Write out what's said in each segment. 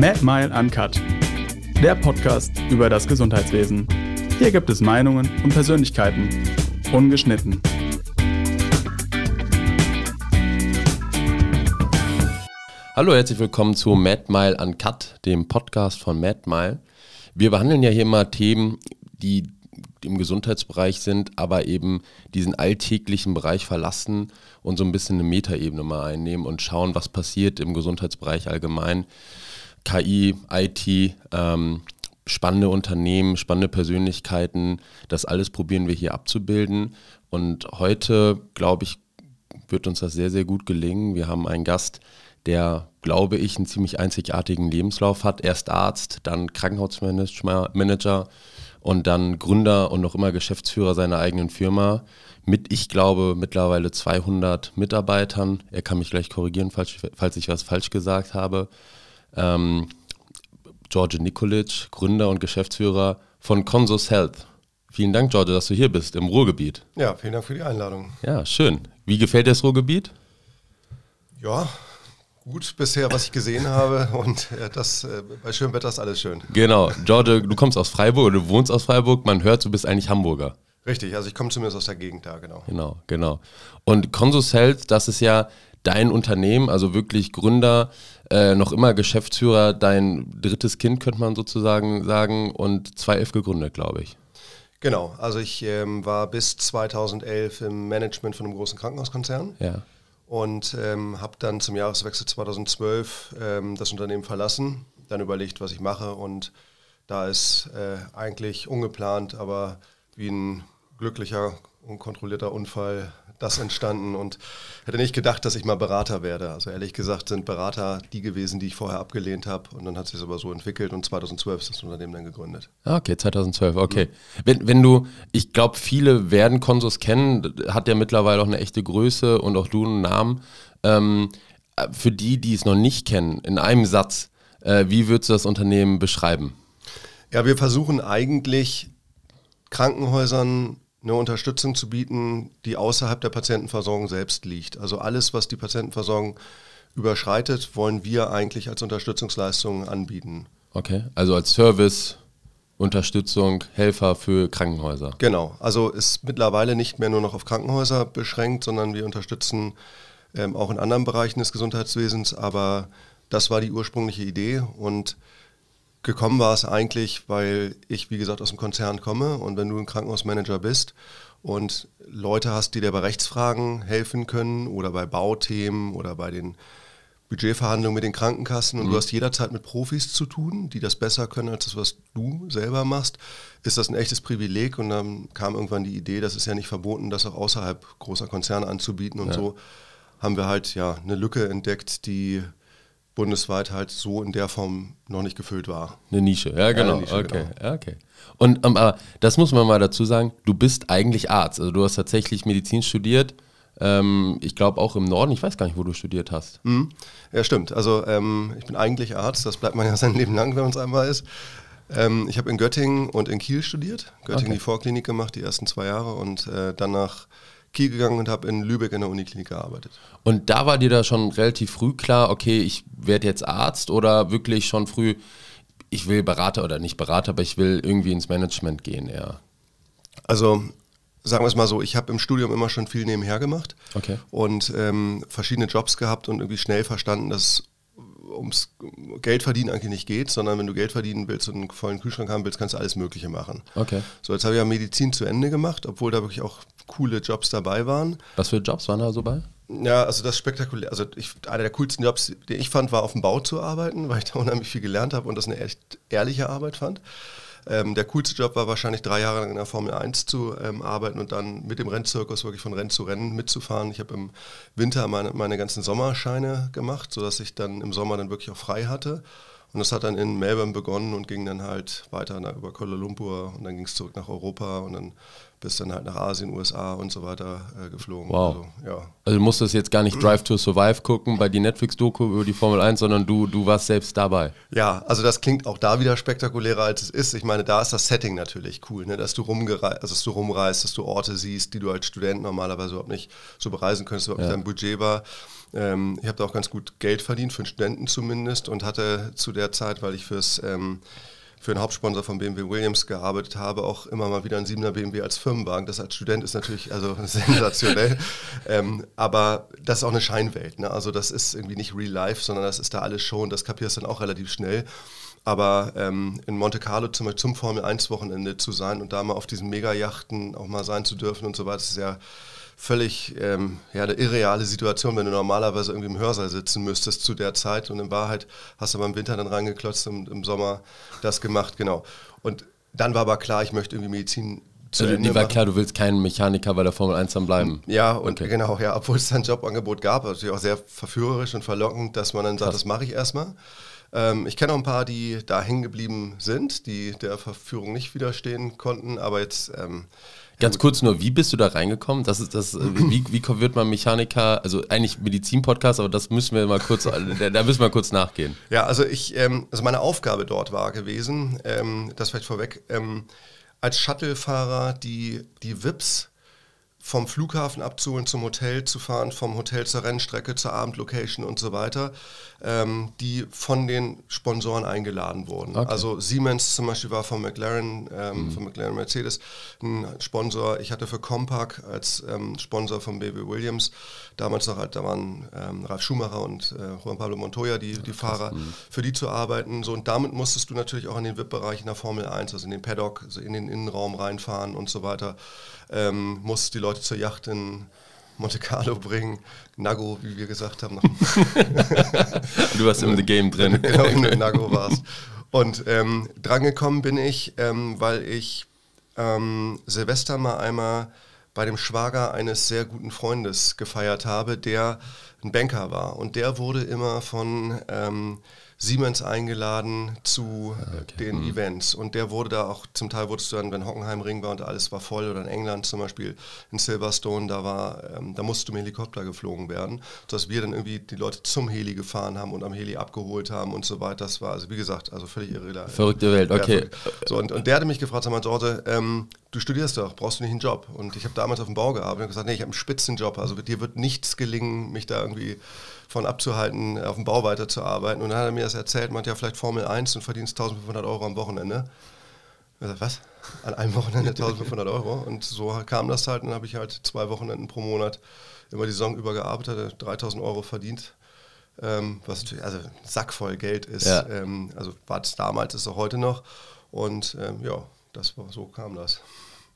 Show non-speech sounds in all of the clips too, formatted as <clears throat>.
Mad Mile Uncut, der Podcast über das Gesundheitswesen. Hier gibt es Meinungen und Persönlichkeiten, ungeschnitten. Hallo, herzlich willkommen zu Mad Mile Uncut, dem Podcast von Mad Mile. Wir behandeln ja hier immer Themen, die im Gesundheitsbereich sind, aber eben diesen alltäglichen Bereich verlassen und so ein bisschen eine Metaebene mal einnehmen und schauen, was passiert im Gesundheitsbereich allgemein. KI, IT, ähm, spannende Unternehmen, spannende Persönlichkeiten, das alles probieren wir hier abzubilden. Und heute, glaube ich, wird uns das sehr, sehr gut gelingen. Wir haben einen Gast, der, glaube ich, einen ziemlich einzigartigen Lebenslauf hat. Erst Arzt, dann Krankenhausmanager und dann Gründer und noch immer Geschäftsführer seiner eigenen Firma mit, ich glaube, mittlerweile 200 Mitarbeitern. Er kann mich gleich korrigieren, falls, falls ich was falsch gesagt habe. Ähm, George Nikolic, Gründer und Geschäftsführer von Consus Health. Vielen Dank, George, dass du hier bist im Ruhrgebiet. Ja, vielen Dank für die Einladung. Ja, schön. Wie gefällt dir das Ruhrgebiet? Ja, gut bisher, was ich gesehen habe. Und äh, das äh, bei schönem Wetter ist alles schön. Genau. George, du kommst aus Freiburg oder du wohnst aus Freiburg. Man hört, du bist eigentlich Hamburger. Richtig, also ich komme zumindest aus der Gegend da, genau. Genau, genau. Und Consus Health, das ist ja dein Unternehmen, also wirklich Gründer, äh, noch immer Geschäftsführer, dein drittes Kind, könnte man sozusagen sagen, und 2F gegründet, glaube ich. Genau, also ich ähm, war bis 2011 im Management von einem großen Krankenhauskonzern. Ja und ähm, habe dann zum Jahreswechsel 2012 ähm, das Unternehmen verlassen, dann überlegt, was ich mache und da ist äh, eigentlich ungeplant, aber wie ein glücklicher, unkontrollierter Unfall das entstanden und hätte nicht gedacht, dass ich mal Berater werde. Also ehrlich gesagt sind Berater die gewesen, die ich vorher abgelehnt habe und dann hat sich es aber so entwickelt und 2012 ist das Unternehmen dann gegründet. Ah, okay, 2012, okay. Mhm. Wenn, wenn du, ich glaube, viele werden Konsus kennen, hat ja mittlerweile auch eine echte Größe und auch du einen Namen. Ähm, für die, die es noch nicht kennen, in einem Satz, äh, wie würdest du das Unternehmen beschreiben? Ja, wir versuchen eigentlich Krankenhäusern eine Unterstützung zu bieten, die außerhalb der Patientenversorgung selbst liegt. Also alles, was die Patientenversorgung überschreitet, wollen wir eigentlich als Unterstützungsleistung anbieten. Okay, also als Service, Unterstützung, Helfer für Krankenhäuser. Genau, also ist mittlerweile nicht mehr nur noch auf Krankenhäuser beschränkt, sondern wir unterstützen ähm, auch in anderen Bereichen des Gesundheitswesens, aber das war die ursprüngliche Idee und gekommen war es eigentlich, weil ich, wie gesagt, aus dem Konzern komme und wenn du ein Krankenhausmanager bist und Leute hast, die dir bei Rechtsfragen helfen können oder bei Bauthemen oder bei den Budgetverhandlungen mit den Krankenkassen und mhm. du hast jederzeit mit Profis zu tun, die das besser können als das, was du selber machst, ist das ein echtes Privileg und dann kam irgendwann die Idee, das ist ja nicht verboten, das auch außerhalb großer Konzerne anzubieten und ja. so haben wir halt ja eine Lücke entdeckt, die bundesweit halt so in der Form noch nicht gefüllt war. Eine Nische, ja genau. Ja, Nische, okay, genau. okay. Und ähm, aber das muss man mal dazu sagen, du bist eigentlich Arzt, also du hast tatsächlich Medizin studiert. Ähm, ich glaube auch im Norden, ich weiß gar nicht, wo du studiert hast. Mhm. Ja, stimmt. Also ähm, ich bin eigentlich Arzt, das bleibt man ja <laughs> sein Leben lang, wenn man es einmal ist. Ähm, ich habe in Göttingen und in Kiel studiert. Göttingen okay. die Vorklinik gemacht, die ersten zwei Jahre und äh, dann nach Kiel gegangen und habe in Lübeck in der Uniklinik gearbeitet. Und da war dir da schon relativ früh klar, okay, ich werde jetzt Arzt oder wirklich schon früh, ich will Berater oder nicht Berater, aber ich will irgendwie ins Management gehen, ja. Also sagen wir es mal so, ich habe im Studium immer schon viel nebenher gemacht okay. und ähm, verschiedene Jobs gehabt und irgendwie schnell verstanden, dass ums Geld verdienen eigentlich nicht geht, sondern wenn du Geld verdienen willst und einen vollen Kühlschrank haben willst, kannst du alles Mögliche machen. Okay. So, jetzt habe ich ja Medizin zu Ende gemacht, obwohl da wirklich auch coole Jobs dabei waren. Was für Jobs waren da so bei? Ja, also das spektakulär. Also ich, einer der coolsten Jobs, den ich fand, war auf dem Bau zu arbeiten, weil ich da unheimlich viel gelernt habe und das eine echt ehrliche Arbeit fand. Ähm, der coolste Job war wahrscheinlich drei Jahre lang in der Formel 1 zu ähm, arbeiten und dann mit dem Rennzirkus wirklich von Rennen zu Rennen mitzufahren. Ich habe im Winter meine, meine ganzen Sommerscheine gemacht, sodass ich dann im Sommer dann wirklich auch frei hatte. Und das hat dann in Melbourne begonnen und ging dann halt weiter nach, über Kuala Lumpur und dann ging es zurück nach Europa und dann bis dann halt nach Asien, USA und so weiter äh, geflogen. Wow. Also, ja. also du musstest jetzt gar nicht <clears throat> Drive to Survive gucken bei die Netflix-Doku über die Formel 1, sondern du, du warst selbst dabei. Ja, also das klingt auch da wieder spektakulärer als es ist. Ich meine, da ist das Setting natürlich cool, ne? dass, du rumgereist, also dass du rumreist, dass du Orte siehst, die du als Student normalerweise überhaupt nicht so bereisen könntest, überhaupt ja. nicht dein Budget war. Ähm, ich habe da auch ganz gut Geld verdient, für einen Studenten zumindest, und hatte zu der Zeit, weil ich fürs ähm, für einen Hauptsponsor von BMW Williams gearbeitet habe, auch immer mal wieder ein 7er BMW als Firmenwagen. Das als Student ist natürlich also <laughs> sensationell. ähm, aber das ist auch eine Scheinwelt. Ne? Also das ist irgendwie nicht real life, sondern das ist da alles schon. Das kapierst dann auch relativ schnell. Aber ähm, in Monte Carlo zum zum Formel 1 Wochenende zu sein und da mal auf diesen Megajachten auch mal sein zu dürfen und so weiter, ist ja völlig ähm, ja, eine irreale Situation, wenn du normalerweise irgendwie im Hörsaal sitzen müsstest zu der Zeit und in Wahrheit hast du aber im Winter dann reingeklotzt und im Sommer das gemacht, genau. Und dann war aber klar, ich möchte irgendwie Medizin zu also, Ende war klar, du willst keinen Mechaniker bei der Formel 1 dann bleiben. Ja, und okay. genau, ja, obwohl es ein Jobangebot gab, natürlich auch sehr verführerisch und verlockend, dass man dann sagt, Krass. das mache ich erstmal. Ähm, ich kenne auch ein paar, die da hängen geblieben sind, die der Verführung nicht widerstehen konnten, aber jetzt ähm, Ganz kurz nur, wie bist du da reingekommen? Das ist das, wie, wie wird man Mechaniker, also eigentlich Medizin-Podcast, aber das müssen wir mal kurz, da müssen wir kurz nachgehen. Ja, also ich, ähm, also meine Aufgabe dort war gewesen, ähm, das vielleicht vorweg, ähm, als Shuttlefahrer die, die VIPs vom Flughafen abzuholen, zum Hotel zu fahren, vom Hotel zur Rennstrecke, zur Abendlocation und so weiter, ähm, die von den Sponsoren eingeladen wurden. Okay. Also Siemens zum Beispiel war von McLaren, ähm, mhm. von McLaren Mercedes ein Sponsor. Ich hatte für Compaq als ähm, Sponsor von BB Williams, damals noch, da waren ähm, Ralf Schumacher und äh, Juan Pablo Montoya die, die Fahrer, mhm. für die zu arbeiten. So, und damit musstest du natürlich auch in den VIP-Bereich in der Formel 1, also in den Paddock, also in den Innenraum reinfahren und so weiter ähm, muss die Leute zur Yacht in Monte Carlo bringen. Nago, wie wir gesagt haben. <laughs> du warst im The Game drin. <laughs> genau, in Nago warst. Und ähm, drangekommen bin ich, ähm, weil ich ähm, Silvester mal einmal bei dem Schwager eines sehr guten Freundes gefeiert habe, der ein Banker war. Und der wurde immer von ähm, Siemens eingeladen zu ah, okay. den mhm. Events. Und der wurde da auch, zum Teil wurdest du dann, wenn Hockenheim Ring war und alles war voll, oder in England zum Beispiel in Silverstone, da war, ähm, da musste mit dem Helikopter geflogen werden, sodass wir dann irgendwie die Leute zum Heli gefahren haben und am Heli abgeholt haben und so weiter. Das war, also wie gesagt, also völlig irre. Verrückte Welt, okay. Ja, so, und, und der hatte mich gefragt, sag mal, George, ähm, du studierst doch, brauchst du nicht einen Job? Und ich habe damals auf dem Bau gearbeitet und gesagt, nee, ich habe einen Spitzenjob, also dir wird nichts gelingen, mich da irgendwie von abzuhalten, auf dem Bau weiterzuarbeiten. Und dann hat er mir das erzählt, man hat ja vielleicht Formel 1 und verdienst 1500 Euro am Wochenende. Ich gesagt, was? An einem Wochenende <laughs> 1500 Euro? Und so kam das halt. Und dann habe ich halt zwei Wochenenden pro Monat immer die Saison über gearbeitet, 3000 Euro verdient. Ähm, was natürlich also ein Sack voll Geld ist. Ja. Ähm, also war es damals, ist es auch heute noch. Und ähm, ja, das war, so kam das.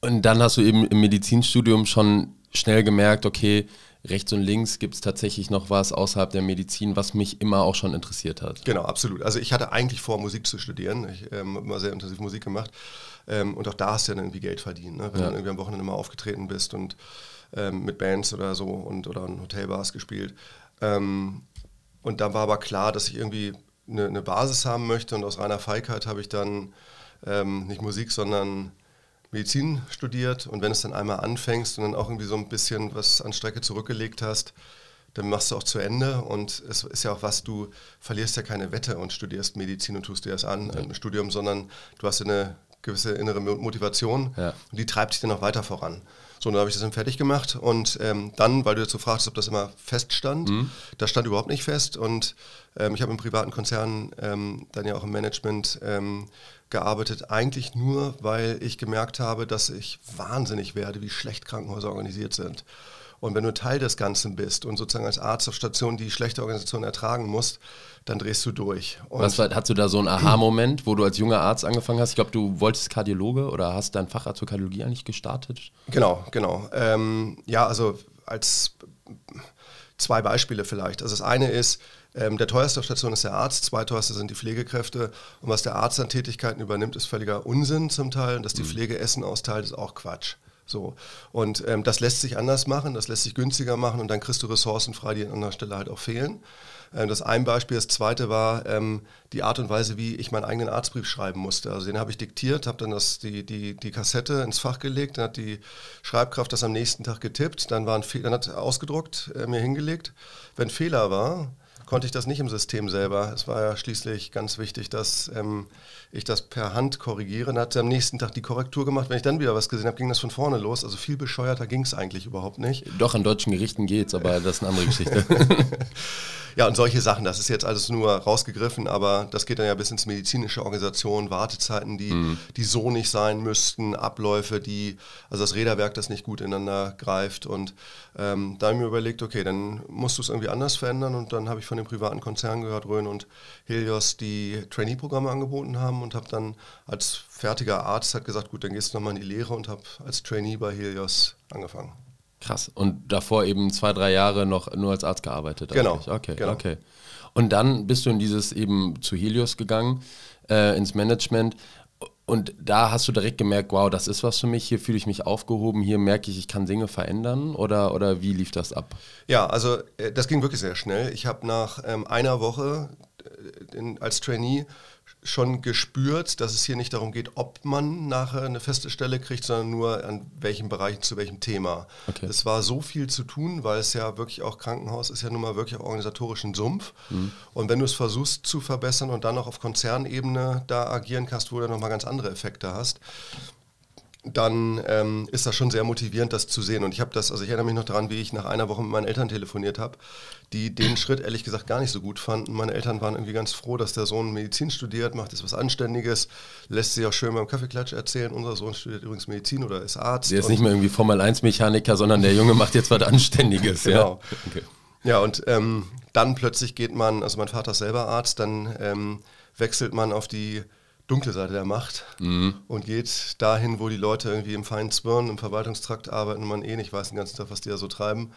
Und dann hast du eben im Medizinstudium schon schnell gemerkt, okay, rechts und links gibt es tatsächlich noch was außerhalb der Medizin, was mich immer auch schon interessiert hat. Genau, absolut. Also ich hatte eigentlich vor, Musik zu studieren. Ich ähm, habe immer sehr intensiv Musik gemacht. Ähm, und auch da hast du ja dann irgendwie Geld verdient, ne? wenn ja. du irgendwie am Wochenende mal aufgetreten bist und ähm, mit Bands oder so und oder in Hotelbars gespielt. Ähm, und da war aber klar, dass ich irgendwie eine, eine, Basis haben möchte und aus reiner Feigheit habe ich dann ähm, nicht Musik, sondern Medizin studiert und wenn es dann einmal anfängst und dann auch irgendwie so ein bisschen was an Strecke zurückgelegt hast, dann machst du auch zu Ende und es ist ja auch was, du verlierst ja keine Wette und studierst Medizin und tust dir das an ja. im Studium, sondern du hast eine gewisse innere Motivation ja. und die treibt dich dann auch weiter voran. So, dann habe ich das dann fertig gemacht und ähm, dann, weil du so fragst, ob das immer feststand, mhm. das stand überhaupt nicht fest und ähm, ich habe im privaten Konzern ähm, dann ja auch im Management ähm, gearbeitet, eigentlich nur, weil ich gemerkt habe, dass ich wahnsinnig werde, wie schlecht Krankenhäuser organisiert sind. Und wenn du Teil des Ganzen bist und sozusagen als Arzt auf Station die schlechte Organisation ertragen musst, dann drehst du durch. Und Was war, hast du da so einen Aha-Moment, wo du als junger Arzt angefangen hast? Ich glaube, du wolltest Kardiologe oder hast deinen Facharzt für Kardiologie eigentlich gestartet? Genau, genau. Ähm, ja, also als zwei Beispiele vielleicht. Also das eine ist, ähm, der teuerste auf Station ist der Arzt, zweiteuerste sind die Pflegekräfte. Und was der Arzt an Tätigkeiten übernimmt, ist völliger Unsinn zum Teil. Und dass die mhm. Pflege Essen austeilt, ist auch Quatsch. So. Und ähm, das lässt sich anders machen, das lässt sich günstiger machen und dann kriegst du Ressourcen frei, die an anderer Stelle halt auch fehlen. Ähm, das ein Beispiel, das zweite war ähm, die Art und Weise, wie ich meinen eigenen Arztbrief schreiben musste. Also den habe ich diktiert, habe dann das, die, die, die Kassette ins Fach gelegt, dann hat die Schreibkraft das am nächsten Tag getippt, dann, war ein dann hat ausgedruckt, äh, mir hingelegt. Wenn Fehler war, konnte ich das nicht im System selber. Es war ja schließlich ganz wichtig, dass ähm, ich das per Hand korrigiere. Dann hat sie am nächsten Tag die Korrektur gemacht. Wenn ich dann wieder was gesehen habe, ging das von vorne los. Also viel bescheuerter ging es eigentlich überhaupt nicht. Doch, an deutschen Gerichten geht es, aber <laughs> das ist eine andere Geschichte. <laughs> Ja, und solche Sachen, das ist jetzt alles nur rausgegriffen, aber das geht dann ja bis ins medizinische Organisation, Wartezeiten, die, mhm. die so nicht sein müssten, Abläufe, die, also das Räderwerk, das nicht gut ineinander greift. Und ähm, da habe ich mir überlegt, okay, dann musst du es irgendwie anders verändern. Und dann habe ich von den privaten Konzernen gehört, Rhön und Helios, die Trainee-Programme angeboten haben und habe dann als fertiger Arzt halt gesagt, gut, dann gehst du nochmal in die Lehre und habe als Trainee bei Helios angefangen. Krass. Und davor eben zwei, drei Jahre noch nur als Arzt gearbeitet. Genau. Okay, genau. okay. Und dann bist du in dieses eben zu Helios gegangen, äh, ins Management. Und da hast du direkt gemerkt, wow, das ist was für mich, hier fühle ich mich aufgehoben, hier merke ich, ich kann Dinge verändern oder, oder wie lief das ab? Ja, also äh, das ging wirklich sehr schnell. Ich habe nach ähm, einer Woche äh, in, als Trainee schon gespürt, dass es hier nicht darum geht, ob man nachher eine feste Stelle kriegt, sondern nur an welchem Bereich, zu welchem Thema. Okay. Es war so viel zu tun, weil es ja wirklich auch Krankenhaus ist ja nun mal wirklich auch organisatorischen Sumpf. Mhm. Und wenn du es versuchst zu verbessern und dann auch auf Konzernebene da agieren kannst, wo du nochmal ganz andere Effekte hast, dann ähm, ist das schon sehr motivierend, das zu sehen. Und ich habe das, also ich erinnere mich noch daran, wie ich nach einer Woche mit meinen Eltern telefoniert habe, die den <clears throat> Schritt ehrlich gesagt gar nicht so gut fanden. Meine Eltern waren irgendwie ganz froh, dass der Sohn Medizin studiert, macht jetzt was Anständiges, lässt sich auch schön beim Kaffeeklatsch erzählen. Unser Sohn studiert übrigens Medizin oder ist Arzt. Der ist nicht mehr irgendwie Formel-1-Mechaniker, sondern der Junge macht jetzt was <laughs> Anständiges. genau. Ja, okay. ja und ähm, dann plötzlich geht man, also mein Vater ist selber Arzt, dann ähm, wechselt man auf die dunkle Seite der Macht mhm. und geht dahin, wo die Leute irgendwie im feinen Zwirn, im Verwaltungstrakt arbeiten und man eh nicht weiß den ganzen Tag, was die da so treiben.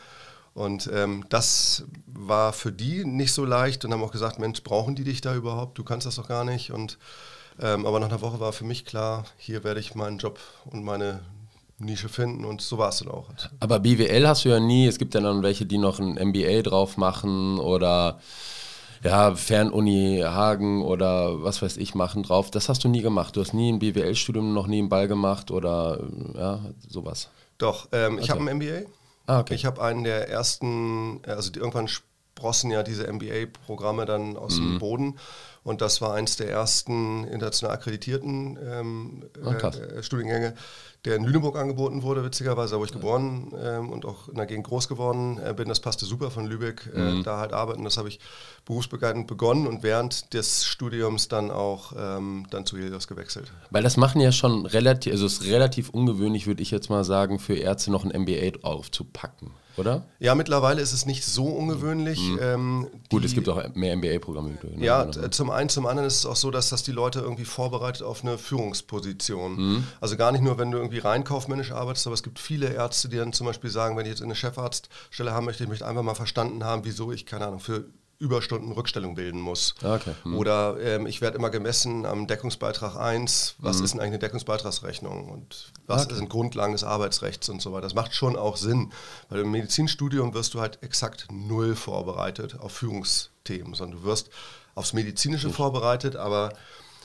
Und ähm, das war für die nicht so leicht und haben auch gesagt, Mensch, brauchen die dich da überhaupt? Du kannst das doch gar nicht. Und, ähm, aber nach einer Woche war für mich klar, hier werde ich meinen Job und meine Nische finden und so war es dann auch. Aber BWL hast du ja nie. Es gibt ja dann welche, die noch ein MBA drauf machen oder ja, Fernuni Hagen oder was weiß ich machen drauf. Das hast du nie gemacht. Du hast nie ein BWL-Studium noch nie einen Ball gemacht oder ja, sowas. Doch, ähm, ich habe ein MBA. Ah, okay. Ich habe einen der ersten, also die, irgendwann sprossen ja diese MBA-Programme dann aus mhm. dem Boden. Und das war eins der ersten international akkreditierten ähm, oh, äh, Studiengänge der in Lüneburg angeboten wurde, witzigerweise, wo ich geboren ähm, und auch in der Gegend groß geworden äh, bin. Das passte super von Lübeck, äh, mhm. da halt arbeiten. Das habe ich berufsbegleitend begonnen und während des Studiums dann auch ähm, dann zu Helios gewechselt. Weil das machen ja schon relativ, also es ist relativ ungewöhnlich, würde ich jetzt mal sagen, für Ärzte noch ein MBA aufzupacken oder? Ja, mittlerweile ist es nicht so ungewöhnlich. Mhm. Ähm, Gut, es gibt auch mehr MBA-Programme. Ne? Ja, zum einen, zum anderen ist es auch so, dass das die Leute irgendwie vorbereitet auf eine Führungsposition. Mhm. Also gar nicht nur, wenn du irgendwie rein kaufmännisch arbeitest, aber es gibt viele Ärzte, die dann zum Beispiel sagen, wenn ich jetzt eine Chefarztstelle haben möchte, ich möchte einfach mal verstanden haben, wieso ich, keine Ahnung, für Überstunden Rückstellung bilden muss. Okay. Hm. Oder ähm, ich werde immer gemessen am Deckungsbeitrag 1, was hm. ist denn eigentlich eine Deckungsbeitragsrechnung und was okay. sind Grundlagen des Arbeitsrechts und so weiter. Das macht schon auch Sinn, weil im Medizinstudium wirst du halt exakt null vorbereitet auf Führungsthemen, sondern du wirst aufs Medizinische Nicht. vorbereitet, aber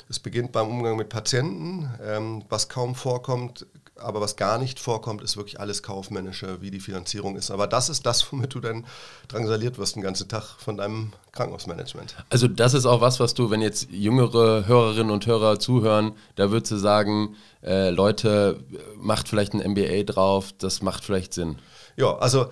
es beginnt beim Umgang mit Patienten, ähm, was kaum vorkommt, aber was gar nicht vorkommt, ist wirklich alles Kaufmännische, wie die Finanzierung ist. Aber das ist das, womit du dann drangsaliert wirst den ganzen Tag von deinem Krankenhausmanagement. Also das ist auch was, was du, wenn jetzt jüngere Hörerinnen und Hörer zuhören, da würdest du sagen, äh, Leute, macht vielleicht ein MBA drauf, das macht vielleicht Sinn. Ja, also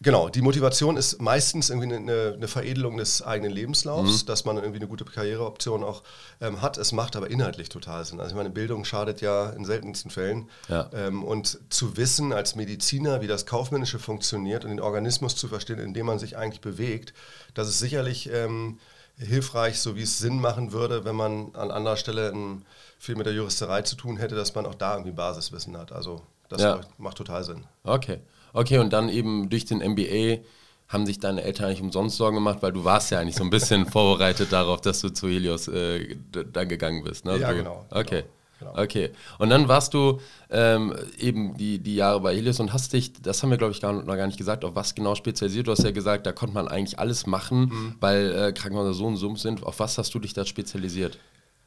Genau, die Motivation ist meistens irgendwie eine, eine Veredelung des eigenen Lebenslaufs, mhm. dass man irgendwie eine gute Karriereoption auch ähm, hat. Es macht aber inhaltlich total Sinn. Also ich meine, Bildung schadet ja in seltensten Fällen. Ja. Ähm, und zu wissen als Mediziner, wie das Kaufmännische funktioniert und den Organismus zu verstehen, in dem man sich eigentlich bewegt, das ist sicherlich ähm, hilfreich, so wie es Sinn machen würde, wenn man an anderer Stelle ein, viel mit der Juristerei zu tun hätte, dass man auch da irgendwie Basiswissen hat. Also das ja. macht total Sinn. Okay. Okay, und dann eben durch den MBA haben sich deine Eltern nicht umsonst Sorgen gemacht, weil du warst ja eigentlich so ein bisschen <laughs> vorbereitet darauf, dass du zu Helios äh, dann gegangen bist. Ne? Ja, so. genau. Okay. Genau. Okay. Und dann warst du ähm, eben die, die Jahre bei Helios und hast dich, das haben wir glaube ich gar, noch gar nicht gesagt, auf was genau spezialisiert. Du hast ja gesagt, da konnte man eigentlich alles machen, mhm. weil äh, Krankenhäuser so ein Sumpf sind. Auf was hast du dich da spezialisiert?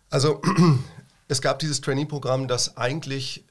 Also <clears throat> es gab dieses Trainee-Programm, das eigentlich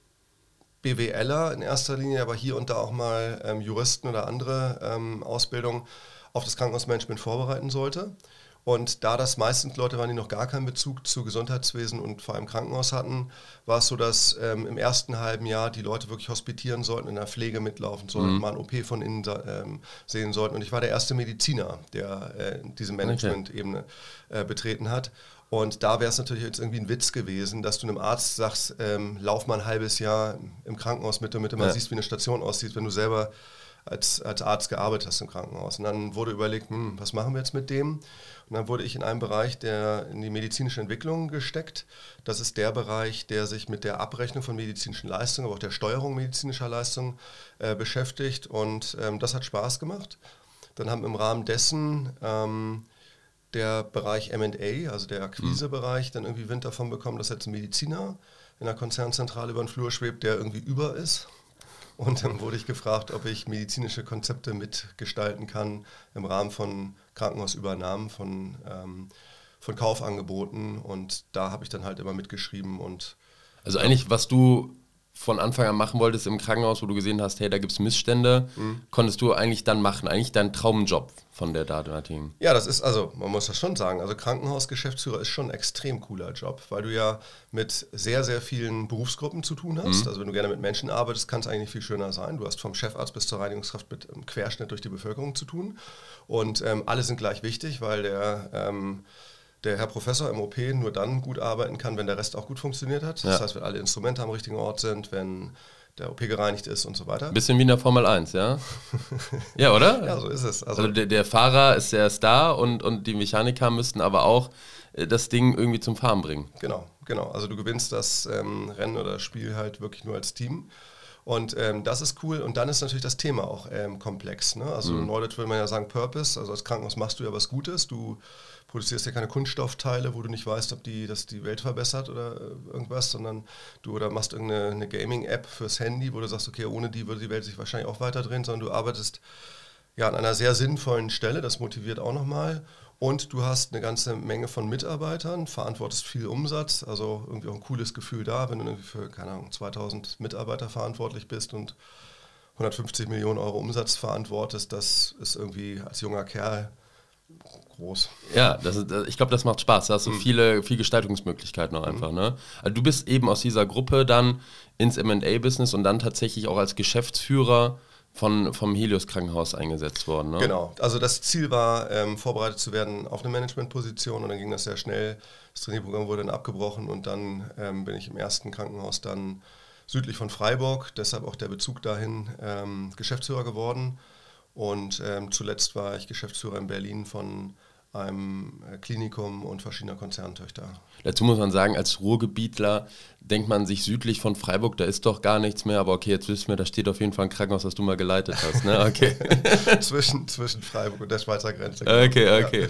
BWLer in erster Linie, aber hier und da auch mal ähm, Juristen oder andere ähm, Ausbildungen auf das Krankenhausmanagement vorbereiten sollte. Und da das meistens Leute waren, die noch gar keinen Bezug zu Gesundheitswesen und vor allem Krankenhaus hatten, war es so, dass ähm, im ersten halben Jahr die Leute wirklich hospitieren sollten, in der Pflege mitlaufen sollten, mhm. mal ein OP von innen ähm, sehen sollten. Und ich war der erste Mediziner, der äh, diese Management-Ebene äh, betreten hat. Und da wäre es natürlich jetzt irgendwie ein Witz gewesen, dass du einem Arzt sagst, ähm, lauf mal ein halbes Jahr im Krankenhaus mit, damit du mal ja. siehst, wie eine Station aussieht, wenn du selber als, als Arzt gearbeitet hast im Krankenhaus. Und dann wurde überlegt, hm, was machen wir jetzt mit dem? Und dann wurde ich in einen Bereich der in die medizinische Entwicklung gesteckt. Das ist der Bereich, der sich mit der Abrechnung von medizinischen Leistungen, aber auch der Steuerung medizinischer Leistungen äh, beschäftigt. Und ähm, das hat Spaß gemacht. Dann haben im Rahmen dessen ähm, der Bereich MA, also der Akquisebereich, dann irgendwie Wind davon bekommen, dass jetzt ein Mediziner in der Konzernzentrale über den Flur schwebt, der irgendwie über ist. Und dann wurde ich gefragt, ob ich medizinische Konzepte mitgestalten kann im Rahmen von Krankenhausübernahmen, von, ähm, von Kaufangeboten. Und da habe ich dann halt immer mitgeschrieben und also eigentlich, was du von Anfang an machen wolltest im Krankenhaus, wo du gesehen hast, hey, da gibt es Missstände, mhm. konntest du eigentlich dann machen, eigentlich dein Traumjob von der Datenartigen. Ja, das ist, also man muss das schon sagen, also Krankenhausgeschäftsführer ist schon ein extrem cooler Job, weil du ja mit sehr, sehr vielen Berufsgruppen zu tun hast. Mhm. Also wenn du gerne mit Menschen arbeitest, kann es eigentlich viel schöner sein. Du hast vom Chefarzt bis zur Reinigungskraft mit einem Querschnitt durch die Bevölkerung zu tun. Und ähm, alle sind gleich wichtig, weil der... Ähm, der Herr Professor im OP nur dann gut arbeiten kann, wenn der Rest auch gut funktioniert hat. Das heißt, wenn alle Instrumente am richtigen Ort sind, wenn der OP gereinigt ist und so weiter. Bisschen wie in der Formel 1, ja? <laughs> ja, oder? Ja, so ist es. Also, also der, der, Fahrer ist der Star und, und die Mechaniker müssten aber auch äh, das Ding irgendwie zum Fahren bringen. Genau, genau. Also du gewinnst das ähm, Rennen oder Spiel halt wirklich nur als Team. Und ähm, das ist cool. Und dann ist natürlich das Thema auch ähm, komplex. Ne? Also mhm. Neudeutsch würde man ja sagen Purpose. Also als Krankenhaus machst du ja was Gutes. Du produzierst ja keine Kunststoffteile, wo du nicht weißt, ob die das die Welt verbessert oder äh, irgendwas, sondern du oder machst irgendeine Gaming-App fürs Handy, wo du sagst, okay, ohne die würde die Welt sich wahrscheinlich auch weiter drehen, sondern du arbeitest ja an einer sehr sinnvollen Stelle. Das motiviert auch nochmal. Und du hast eine ganze Menge von Mitarbeitern, verantwortest viel Umsatz, also irgendwie auch ein cooles Gefühl da, wenn du für, keine Ahnung, 2000 Mitarbeiter verantwortlich bist und 150 Millionen Euro Umsatz verantwortest, das ist irgendwie als junger Kerl groß. Ja, das ist, ich glaube, das macht Spaß. Da hast du mhm. viele, viel Gestaltungsmöglichkeiten auch einfach. Mhm. Ne? Also du bist eben aus dieser Gruppe dann ins MA-Business und dann tatsächlich auch als Geschäftsführer von, vom Helios Krankenhaus eingesetzt worden. Ne? Genau, also das Ziel war, ähm, vorbereitet zu werden auf eine Managementposition und dann ging das sehr schnell. Das Trainierprogramm wurde dann abgebrochen und dann ähm, bin ich im ersten Krankenhaus dann südlich von Freiburg, deshalb auch der Bezug dahin, ähm, Geschäftsführer geworden. Und ähm, zuletzt war ich Geschäftsführer in Berlin von einem äh, Klinikum und verschiedener Konzerntöchter. Dazu muss man sagen, als Ruhrgebietler denkt man sich südlich von Freiburg, da ist doch gar nichts mehr, aber okay, jetzt wissen wir, da steht auf jeden Fall ein Krankenhaus, das du mal geleitet hast. Ne? Okay. <laughs> zwischen, zwischen Freiburg und der Schweizer Grenze. Okay, okay.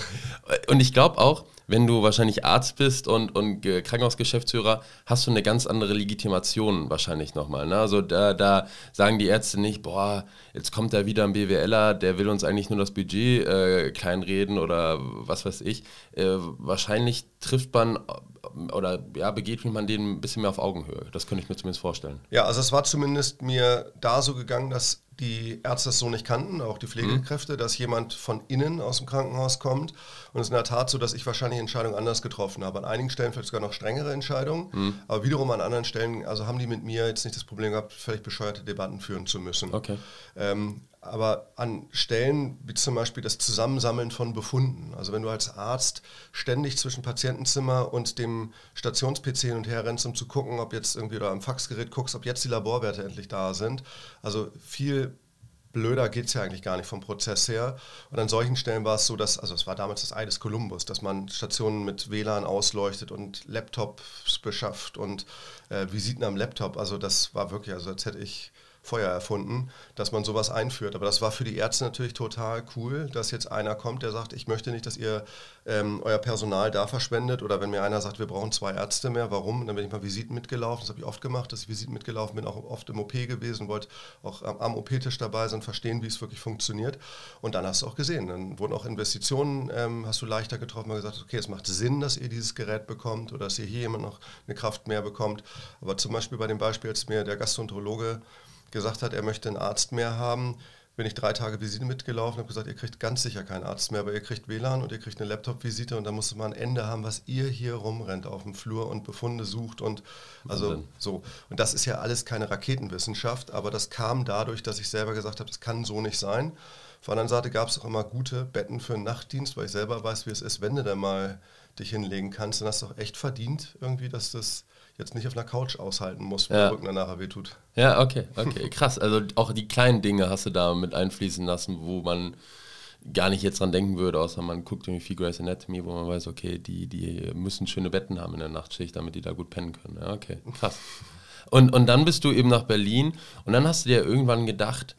Ja. Und ich glaube auch, wenn du wahrscheinlich Arzt bist und, und Krankenhausgeschäftsführer, hast du eine ganz andere Legitimation wahrscheinlich nochmal. Ne? Also da, da sagen die Ärzte nicht, boah, jetzt kommt da wieder ein BWLer, der will uns eigentlich nur das Budget äh, kleinreden oder was weiß ich. Äh, wahrscheinlich trifft man äh, oder ja, begegnet man denen ein bisschen mehr auf Augenhöhe. Das könnte ich mir zumindest vorstellen. Ja, also es war zumindest mir da so gegangen, dass die Ärzte das so nicht kannten, auch die Pflegekräfte, mhm. dass jemand von innen aus dem Krankenhaus kommt. Und es ist in der Tat so, dass ich wahrscheinlich Entscheidungen anders getroffen habe. An einigen Stellen vielleicht sogar noch strengere Entscheidungen, mhm. aber wiederum an anderen Stellen, also haben die mit mir jetzt nicht das Problem gehabt, völlig bescheuerte Debatten führen zu müssen. Okay. Ähm, aber an Stellen wie zum Beispiel das Zusammensammeln von Befunden. Also wenn du als Arzt ständig zwischen Patientenzimmer und dem Stations-PC hin und her rennst, um zu gucken, ob jetzt irgendwie oder am Faxgerät guckst, ob jetzt die Laborwerte endlich da sind. Also viel blöder geht es ja eigentlich gar nicht vom Prozess her. Und an solchen Stellen war es so, dass, also es war damals das Ei des Kolumbus, dass man Stationen mit WLAN ausleuchtet und Laptops beschafft und äh, Visiten am Laptop. Also das war wirklich, also als hätte ich Feuer erfunden, dass man sowas einführt. Aber das war für die Ärzte natürlich total cool, dass jetzt einer kommt, der sagt, ich möchte nicht, dass ihr ähm, euer Personal da verschwendet. Oder wenn mir einer sagt, wir brauchen zwei Ärzte mehr, warum? dann bin ich mal Visiten mitgelaufen. Das habe ich oft gemacht, dass ich Visiten mitgelaufen bin, auch oft im OP gewesen, wollte auch am, am OP-Tisch dabei sein, verstehen, wie es wirklich funktioniert. Und dann hast du auch gesehen, dann wurden auch Investitionen, ähm, hast du leichter getroffen, mal gesagt, okay, es macht Sinn, dass ihr dieses Gerät bekommt oder dass ihr hier jemand noch eine Kraft mehr bekommt. Aber zum Beispiel bei dem Beispiel, als mir der Gastroenterologe gesagt hat, er möchte einen Arzt mehr haben, bin ich drei Tage Visite mitgelaufen und habe gesagt, ihr kriegt ganz sicher keinen Arzt mehr, aber ihr kriegt WLAN und ihr kriegt eine Laptop-Visite und da muss man ein Ende haben, was ihr hier rumrennt auf dem Flur und Befunde sucht und also Wahnsinn. so. Und das ist ja alles keine Raketenwissenschaft, aber das kam dadurch, dass ich selber gesagt habe, das kann so nicht sein. Auf der anderen Seite gab es auch immer gute Betten für einen Nachtdienst, weil ich selber weiß, wie es ist, wenn du da mal dich hinlegen kannst, dann hast du auch echt verdient irgendwie, dass das jetzt nicht auf einer Couch aushalten muss, wo ja. der Rücken danach wehtut. Ja, okay, okay, <laughs> krass. Also auch die kleinen Dinge hast du da mit einfließen lassen, wo man gar nicht jetzt dran denken würde, außer man guckt irgendwie viel Grey's Anatomy, wo man weiß, okay, die, die müssen schöne Betten haben in der Nachtschicht, damit die da gut pennen können. Ja, okay, krass. Und, und dann bist du eben nach Berlin und dann hast du dir irgendwann gedacht,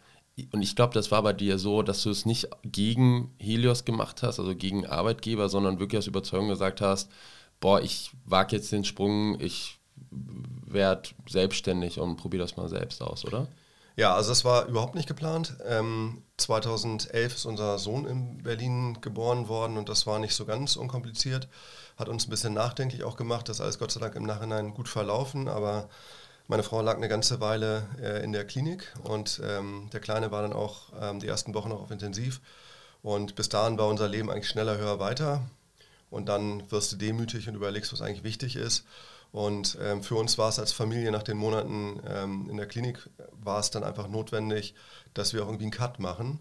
und ich glaube, das war bei dir so, dass du es nicht gegen Helios gemacht hast, also gegen Arbeitgeber, sondern wirklich aus Überzeugung gesagt hast, boah, ich wage jetzt den Sprung, ich werde selbstständig und probiere das mal selbst aus, oder? Ja, also das war überhaupt nicht geplant. Ähm, 2011 ist unser Sohn in Berlin geboren worden und das war nicht so ganz unkompliziert. Hat uns ein bisschen nachdenklich auch gemacht. Das alles Gott sei Dank im Nachhinein gut verlaufen, aber meine Frau lag eine ganze Weile äh, in der Klinik und ähm, der Kleine war dann auch ähm, die ersten Wochen noch auf Intensiv. Und bis dahin war unser Leben eigentlich schneller, höher, weiter. Und dann wirst du demütig und überlegst, was eigentlich wichtig ist. Und ähm, für uns war es als Familie nach den Monaten ähm, in der Klinik, war es dann einfach notwendig, dass wir auch irgendwie einen Cut machen.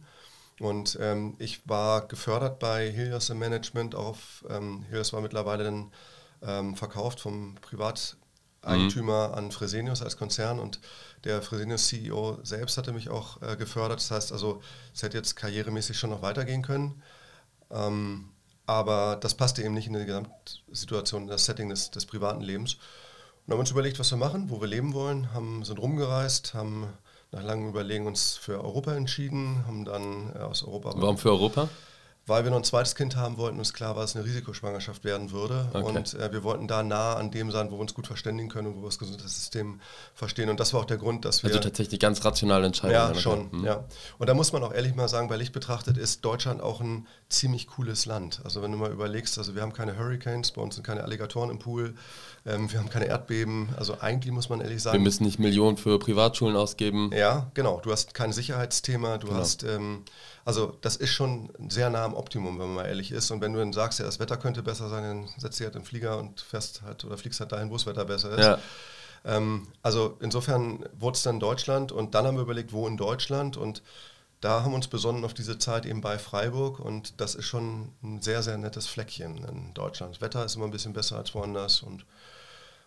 Und ähm, ich war gefördert bei Helios im Management. Auf, ähm, Helios war mittlerweile dann ähm, verkauft vom Privateigentümer mhm. an Fresenius als Konzern. Und der Fresenius-CEO selbst hatte mich auch äh, gefördert. Das heißt also, es hätte jetzt karrieremäßig schon noch weitergehen können. Ähm, aber das passte eben nicht in die Gesamtsituation, in das Setting des, des privaten Lebens. Und haben uns überlegt, was wir machen, wo wir leben wollen, haben, sind rumgereist, haben nach langem Überlegen uns für Europa entschieden, haben dann äh, aus Europa. Warum für Europa? Weil wir noch ein zweites Kind haben wollten es klar war, es eine Risikoschwangerschaft werden würde. Okay. Und äh, wir wollten da nah an dem sein, wo wir uns gut verständigen können und wo wir das Gesundheitssystem verstehen. Und das war auch der Grund, dass wir... Also tatsächlich ganz rationale Entscheidung. Ja, schon. Mhm. Ja. Und da muss man auch ehrlich mal sagen, bei Licht betrachtet ist Deutschland auch ein ziemlich cooles Land. Also wenn du mal überlegst, also wir haben keine Hurricanes, bei uns sind keine Alligatoren im Pool, ähm, wir haben keine Erdbeben. Also eigentlich muss man ehrlich sagen... Wir müssen nicht Millionen für Privatschulen ausgeben. Ja, genau. Du hast kein Sicherheitsthema, du genau. hast... Ähm, also das ist schon sehr nah am Optimum, wenn man mal ehrlich ist. Und wenn du dann sagst, ja, das Wetter könnte besser sein, dann setzt du halt den Flieger und fährst halt oder fliegst halt dahin, wo das Wetter besser ist. Ja. Ähm, also insofern wurde es dann Deutschland und dann haben wir überlegt, wo in Deutschland und da haben wir uns besonnen auf diese Zeit eben bei Freiburg und das ist schon ein sehr, sehr nettes Fleckchen in Deutschland. Das Wetter ist immer ein bisschen besser als woanders und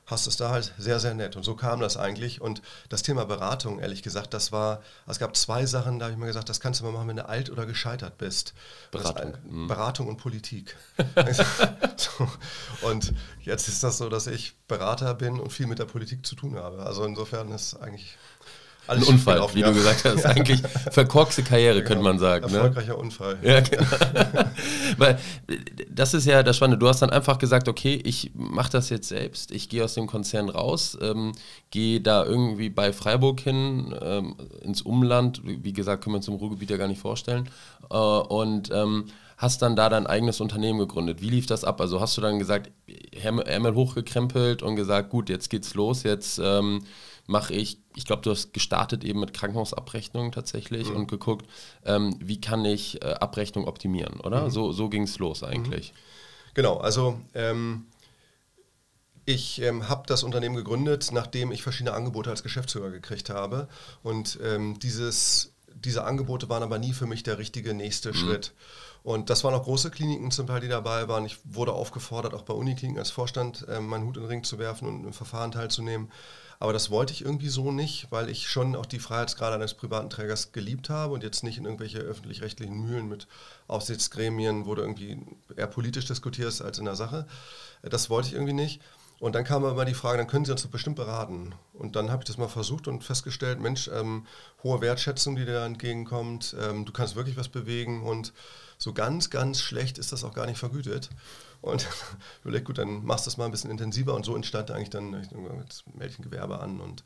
hast es da halt sehr, sehr nett. Und so kam das eigentlich. Und das Thema Beratung, ehrlich gesagt, das war, es gab zwei Sachen, da habe ich mir gesagt, das kannst du mal machen, wenn du alt oder gescheitert bist. Beratung. Das, mhm. Beratung und Politik. <laughs> <laughs> so. Und jetzt ist das so, dass ich Berater bin und viel mit der Politik zu tun habe. Also insofern ist eigentlich alles ein Unfall, wie ja. du gesagt hast. Eigentlich verkorkste Karriere, ja, könnte man sagen. Ne? Erfolgreicher ne? Unfall. Ja, genau. <laughs> Weil das ist ja das Spannende. Du hast dann einfach gesagt, okay, ich mache das jetzt selbst. Ich gehe aus dem Konzern raus, ähm, gehe da irgendwie bei Freiburg hin, ähm, ins Umland. Wie gesagt, können wir uns im Ruhrgebiet ja gar nicht vorstellen. Äh, und ähm, hast dann da dein eigenes Unternehmen gegründet. Wie lief das ab? Also hast du dann gesagt, Ärmel hochgekrempelt und gesagt, gut, jetzt geht's los, jetzt ähm, mache ich, ich glaube, du hast gestartet eben mit Krankenhausabrechnungen tatsächlich mhm. und geguckt, ähm, wie kann ich äh, Abrechnung optimieren, oder? Mhm. So, so ging es los eigentlich. Mhm. Genau, also ähm, ich ähm, habe das Unternehmen gegründet, nachdem ich verschiedene Angebote als Geschäftsführer gekriegt habe. Und ähm, dieses, diese Angebote waren aber nie für mich der richtige nächste mhm. Schritt. Und das waren auch große Kliniken zum Teil, die dabei waren. Ich wurde aufgefordert, auch bei Unikliniken als Vorstand äh, meinen Hut in den Ring zu werfen und im Verfahren teilzunehmen. Aber das wollte ich irgendwie so nicht, weil ich schon auch die Freiheitsgrade eines privaten Trägers geliebt habe und jetzt nicht in irgendwelche öffentlich-rechtlichen Mühlen mit Aufsichtsgremien, wo du irgendwie eher politisch diskutierst als in der Sache. Das wollte ich irgendwie nicht. Und dann kam aber die Frage, dann können Sie uns doch bestimmt beraten. Und dann habe ich das mal versucht und festgestellt, Mensch, ähm, hohe Wertschätzung, die dir da entgegenkommt, ähm, du kannst wirklich was bewegen und so ganz, ganz schlecht ist das auch gar nicht vergütet. Und <laughs> überlegt, gut, dann machst du das mal ein bisschen intensiver und so entstand eigentlich dann, jetzt melde ich ein Gewerbe an und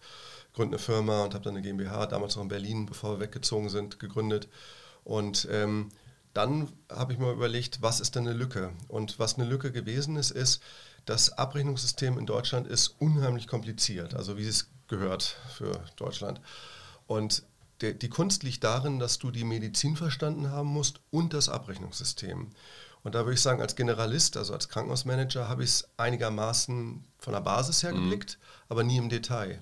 gründe eine Firma und habe dann eine GmbH, damals noch in Berlin, bevor wir weggezogen sind, gegründet. Und ähm, dann habe ich mir überlegt, was ist denn eine Lücke? Und was eine Lücke gewesen ist, ist, das Abrechnungssystem in Deutschland ist unheimlich kompliziert, also wie es gehört für Deutschland. Und die Kunst liegt darin, dass du die Medizin verstanden haben musst und das Abrechnungssystem. Und da würde ich sagen, als Generalist, also als Krankenhausmanager, habe ich es einigermaßen von der Basis her mhm. geblickt, mhm. aber nie im Detail.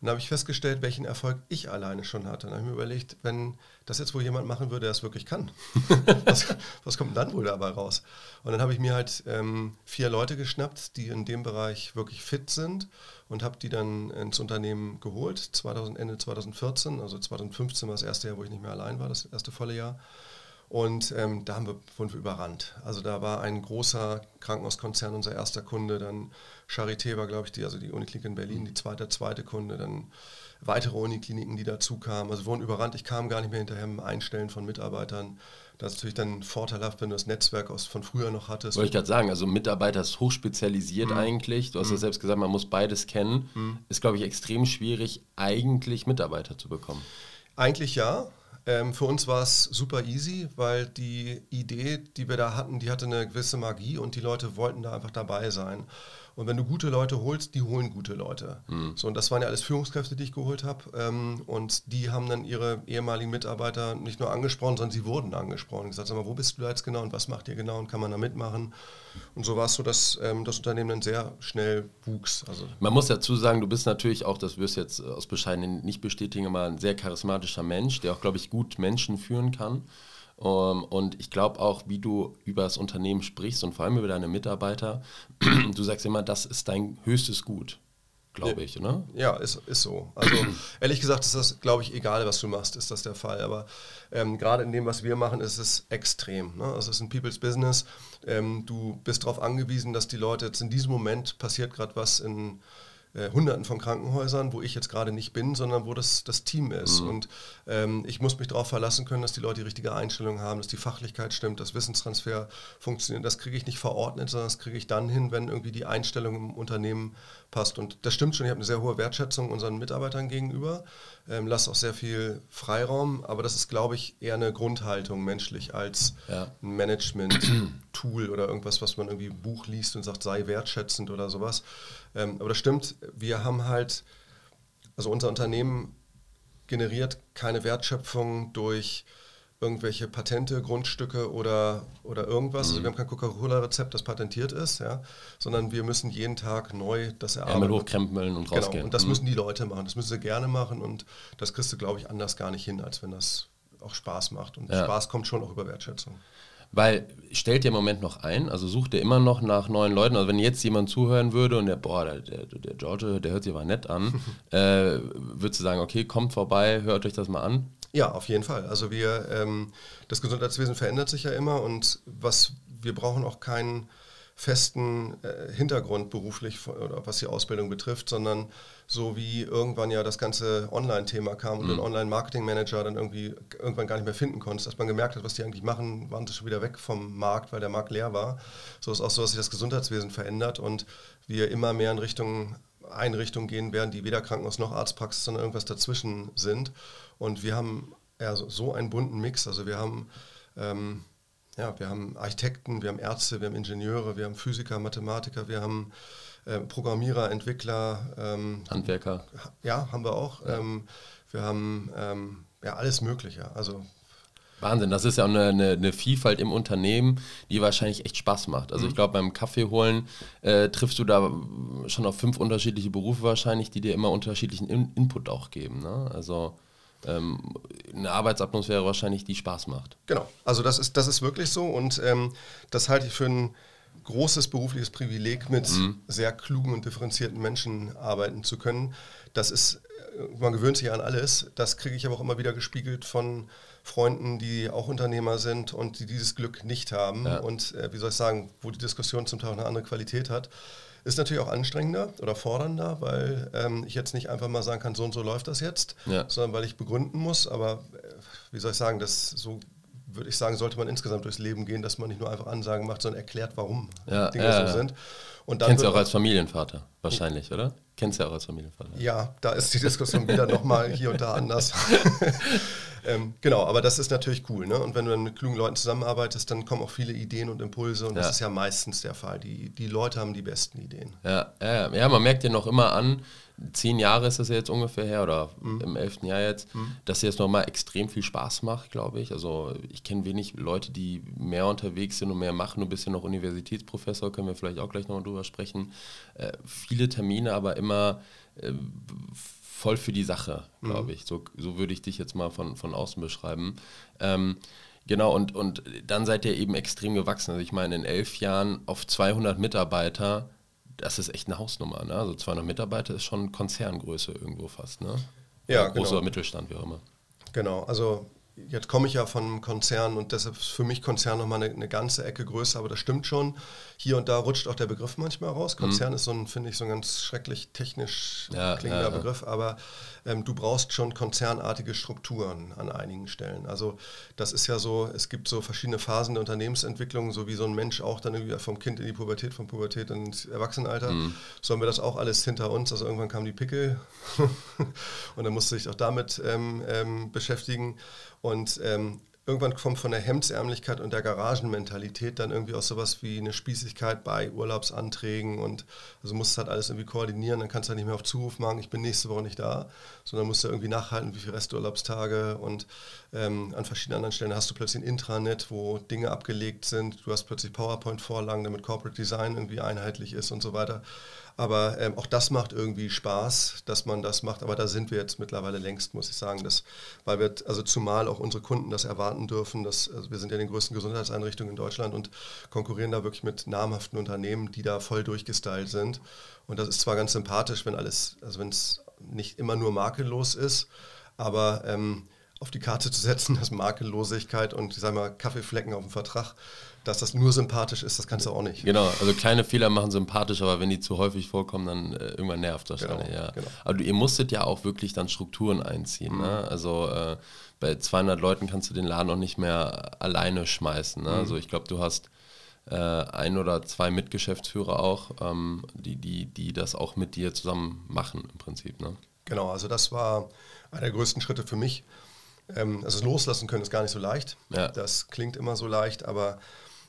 Und da habe ich festgestellt, welchen Erfolg ich alleine schon hatte. Und dann habe ich mir überlegt, wenn das jetzt wohl jemand machen würde, der es wirklich kann, <laughs> was, was, kommt dann wohl dabei raus? Und dann habe ich mir halt ähm, vier Leute geschnappt, die in dem Bereich wirklich fit sind und habe die dann ins Unternehmen geholt, 2000, Ende 2014, also 2015 war das erste Jahr, wo ich nicht mehr allein war, das erste volle Jahr. Und ähm, da haben wir, wurden wir überrannt. Also da war ein großer Krankenhauskonzern unser erster Kunde, dann Charité war, glaube ich, die, also die Uniklinik in Berlin, die zweite, zweite Kunde, dann weitere Unikliniken, die dazu kamen. Also wurden überrannt. Ich kam gar nicht mehr hinterher im Einstellen von Mitarbeitern. Das ist natürlich dann vorteilhaft, wenn du das Netzwerk aus, von früher noch hattest. Wollte ich gerade sagen, also Mitarbeiter ist hochspezialisiert mhm. eigentlich. Du hast mhm. ja selbst gesagt, man muss beides kennen. Mhm. Ist, glaube ich, extrem schwierig, eigentlich Mitarbeiter zu bekommen. Eigentlich ja. Ähm, für uns war es super easy, weil die Idee, die wir da hatten, die hatte eine gewisse Magie und die Leute wollten da einfach dabei sein. Und wenn du gute Leute holst, die holen gute Leute. Mhm. So, und das waren ja alles Führungskräfte, die ich geholt habe. Ähm, und die haben dann ihre ehemaligen Mitarbeiter nicht nur angesprochen, sondern sie wurden angesprochen. Und gesagt, sag mal, wo bist du jetzt genau und was macht ihr genau und kann man da mitmachen? Und so war es so, dass ähm, das Unternehmen dann sehr schnell wuchs. Also man muss dazu sagen, du bist natürlich auch, das wirst du jetzt aus Bescheiden nicht bestätigen, aber ein sehr charismatischer Mensch, der auch, glaube ich, gut Menschen führen kann. Ähm, und ich glaube auch, wie du über das Unternehmen sprichst und vor allem über deine Mitarbeiter, <clears throat> du sagst immer, das ist dein höchstes Gut, glaube ich, oder? Ja, ist, ist so. Also <clears throat> ehrlich gesagt ist das, glaube ich, egal, was du machst, ist das der Fall. Aber ähm, gerade in dem, was wir machen, ist es extrem. Ne? Also es ist ein People's Business. Ähm, du bist darauf angewiesen, dass die Leute jetzt in diesem Moment passiert gerade was in äh, Hunderten von Krankenhäusern, wo ich jetzt gerade nicht bin, sondern wo das, das Team ist. Mhm. Und ähm, ich muss mich darauf verlassen können, dass die Leute die richtige Einstellung haben, dass die Fachlichkeit stimmt, dass Wissenstransfer funktioniert. Das kriege ich nicht verordnet, sondern das kriege ich dann hin, wenn irgendwie die Einstellung im Unternehmen passt. Und das stimmt schon, ich habe eine sehr hohe Wertschätzung unseren Mitarbeitern gegenüber, ähm, lasse auch sehr viel Freiraum, aber das ist, glaube ich, eher eine Grundhaltung menschlich als ja. ein Management-Tool oder irgendwas, was man irgendwie im Buch liest und sagt, sei wertschätzend oder sowas. Ähm, aber das stimmt, wir haben halt, also unser Unternehmen generiert keine Wertschöpfung durch irgendwelche Patente, Grundstücke oder, oder irgendwas. Mhm. Also wir haben kein Coca-Cola-Rezept, das patentiert ist, ja, sondern wir müssen jeden Tag neu das erarbeiten. Ärmel hochkrempeln und genau. rausgehen. Und das mhm. müssen die Leute machen, das müssen sie gerne machen und das kriegst du, glaube ich, anders gar nicht hin, als wenn das auch Spaß macht. Und ja. Spaß kommt schon auch über Wertschätzung. Weil stellt ihr im Moment noch ein, also sucht ihr immer noch nach neuen Leuten. Also wenn jetzt jemand zuhören würde und der, boah, der, der, der George, der hört sich aber nett an, <laughs> äh, würdest du sagen, okay, kommt vorbei, hört euch das mal an? Ja, auf jeden Fall. Also wir, ähm, das Gesundheitswesen verändert sich ja immer und was wir brauchen auch keinen festen äh, Hintergrund beruflich oder was die Ausbildung betrifft, sondern so wie irgendwann ja das ganze Online-Thema kam und mhm. den Online-Marketing-Manager dann irgendwie irgendwann gar nicht mehr finden konntest, dass man gemerkt hat, was die eigentlich machen, waren sie schon wieder weg vom Markt, weil der Markt leer war. So ist auch so, dass sich das Gesundheitswesen verändert und wir immer mehr in Richtung Einrichtungen gehen werden, die weder Krankenhaus noch Arztpraxis, sondern irgendwas dazwischen sind. Und wir haben ja, so, so einen bunten Mix. Also wir haben, ähm, ja, wir haben Architekten, wir haben Ärzte, wir haben Ingenieure, wir haben Physiker, Mathematiker, wir haben äh, Programmierer, Entwickler. Ähm, Handwerker. Ja, haben wir auch. Ja. Ähm, wir haben ähm, ja alles Mögliche. Also Wahnsinn, das ist ja eine, eine, eine, Vielfalt im Unternehmen, die wahrscheinlich echt Spaß macht. Also mhm. ich glaube, beim Kaffee holen äh, triffst du da schon auf fünf unterschiedliche Berufe wahrscheinlich, die dir immer unterschiedlichen In Input auch geben. Ne? Also ähm, eine Arbeitsatmosphäre wahrscheinlich, die Spaß macht. Genau, also das ist, das ist wirklich so und ähm, das halte ich für ein großes berufliches Privileg, mit mhm. sehr klugen und differenzierten Menschen arbeiten zu können. Das ist, äh, man gewöhnt sich an alles. Das kriege ich aber auch immer wieder gespiegelt von Freunden, die auch Unternehmer sind und die dieses Glück nicht haben. Ja. Und äh, wie soll ich sagen, wo die Diskussion zum Teil eine andere Qualität hat. Ist natürlich auch anstrengender oder fordernder, weil ähm, ich jetzt nicht einfach mal sagen kann, so und so läuft das jetzt, ja. sondern weil ich begründen muss. Aber äh, wie soll ich sagen, das so würde ich sagen, sollte man insgesamt durchs Leben gehen, dass man nicht nur einfach Ansagen macht, sondern erklärt, warum ja, Dinge ja, so sind. Und dann Kennst du auch als Familienvater wahrscheinlich, oder? Kennst du ja auch als Familienvater. Ja, da ist die Diskussion wieder nochmal hier und da anders. <laughs> ähm, genau, aber das ist natürlich cool. Ne? Und wenn du dann mit klugen Leuten zusammenarbeitest, dann kommen auch viele Ideen und Impulse und ja. das ist ja meistens der Fall. Die, die Leute haben die besten Ideen. Ja, ja, ja man merkt ja noch immer an, zehn Jahre ist das ja jetzt ungefähr her oder mhm. im elften Jahr jetzt, mhm. dass jetzt nochmal extrem viel Spaß macht, glaube ich. Also ich kenne wenig Leute, die mehr unterwegs sind und mehr machen. Du bist ja noch Universitätsprofessor, können wir vielleicht auch gleich nochmal drüber sprechen. Äh, viele Termine, aber immer äh, voll für die Sache, glaube mhm. ich. So, so würde ich dich jetzt mal von, von außen beschreiben. Ähm, Genau, und, und dann seid ihr eben extrem gewachsen. Also ich meine, in elf Jahren auf 200 Mitarbeiter das ist echt eine Hausnummer. Ne? Also 200 Mitarbeiter ist schon Konzerngröße irgendwo fast. Ne? Ja, Großer genau. Mittelstand, wie auch immer. Genau, also jetzt komme ich ja von einem Konzern und deshalb ist für mich Konzern nochmal eine, eine ganze Ecke größer, aber das stimmt schon. Hier und da rutscht auch der Begriff manchmal raus. Konzern mhm. ist so ein, finde ich, so ein ganz schrecklich technisch ja, klingender ja, ja. Begriff, aber ähm, du brauchst schon konzernartige Strukturen an einigen Stellen. Also das ist ja so, es gibt so verschiedene Phasen der Unternehmensentwicklung, so wie so ein Mensch auch dann irgendwie vom Kind in die Pubertät, vom Pubertät ins Erwachsenenalter. Mhm. So haben wir das auch alles hinter uns. Also irgendwann kamen die Pickel <laughs> und dann musste ich auch damit ähm, ähm, beschäftigen. Und ähm, irgendwann kommt von der Hemdsärmlichkeit und der Garagenmentalität dann irgendwie auch sowas wie eine Spießigkeit bei Urlaubsanträgen und also musst halt alles irgendwie koordinieren, dann kannst du halt nicht mehr auf Zuruf machen, ich bin nächste Woche nicht da, sondern musst du irgendwie nachhalten, wie viele Resturlaubstage und ähm, an verschiedenen anderen Stellen hast du plötzlich ein Intranet, wo Dinge abgelegt sind, du hast plötzlich PowerPoint-Vorlagen, damit Corporate Design irgendwie einheitlich ist und so weiter. Aber ähm, auch das macht irgendwie Spaß, dass man das macht. Aber da sind wir jetzt mittlerweile längst, muss ich sagen, dass, weil wir, also zumal auch unsere Kunden das erwarten dürfen, dass, also wir sind ja die größten Gesundheitseinrichtungen in Deutschland und konkurrieren da wirklich mit namhaften Unternehmen, die da voll durchgestylt sind. Und das ist zwar ganz sympathisch, wenn alles, also wenn es nicht immer nur makellos ist, aber ähm, auf die Karte zu setzen, <laughs> dass Makellosigkeit und ich sage mal Kaffeeflecken auf dem Vertrag dass das nur sympathisch ist, das kannst du auch nicht. Genau, also kleine Fehler machen sympathisch, aber wenn die zu häufig vorkommen, dann äh, irgendwann nervt das genau, ja. Genau. Aber du, ihr musstet ja auch wirklich dann Strukturen einziehen. Mhm. Ne? Also äh, bei 200 Leuten kannst du den Laden auch nicht mehr alleine schmeißen. Ne? Mhm. Also ich glaube, du hast äh, ein oder zwei Mitgeschäftsführer auch, ähm, die, die, die das auch mit dir zusammen machen im Prinzip. Ne? Genau, also das war einer der größten Schritte für mich. Ähm, also loslassen können ist gar nicht so leicht. Ja. Das klingt immer so leicht, aber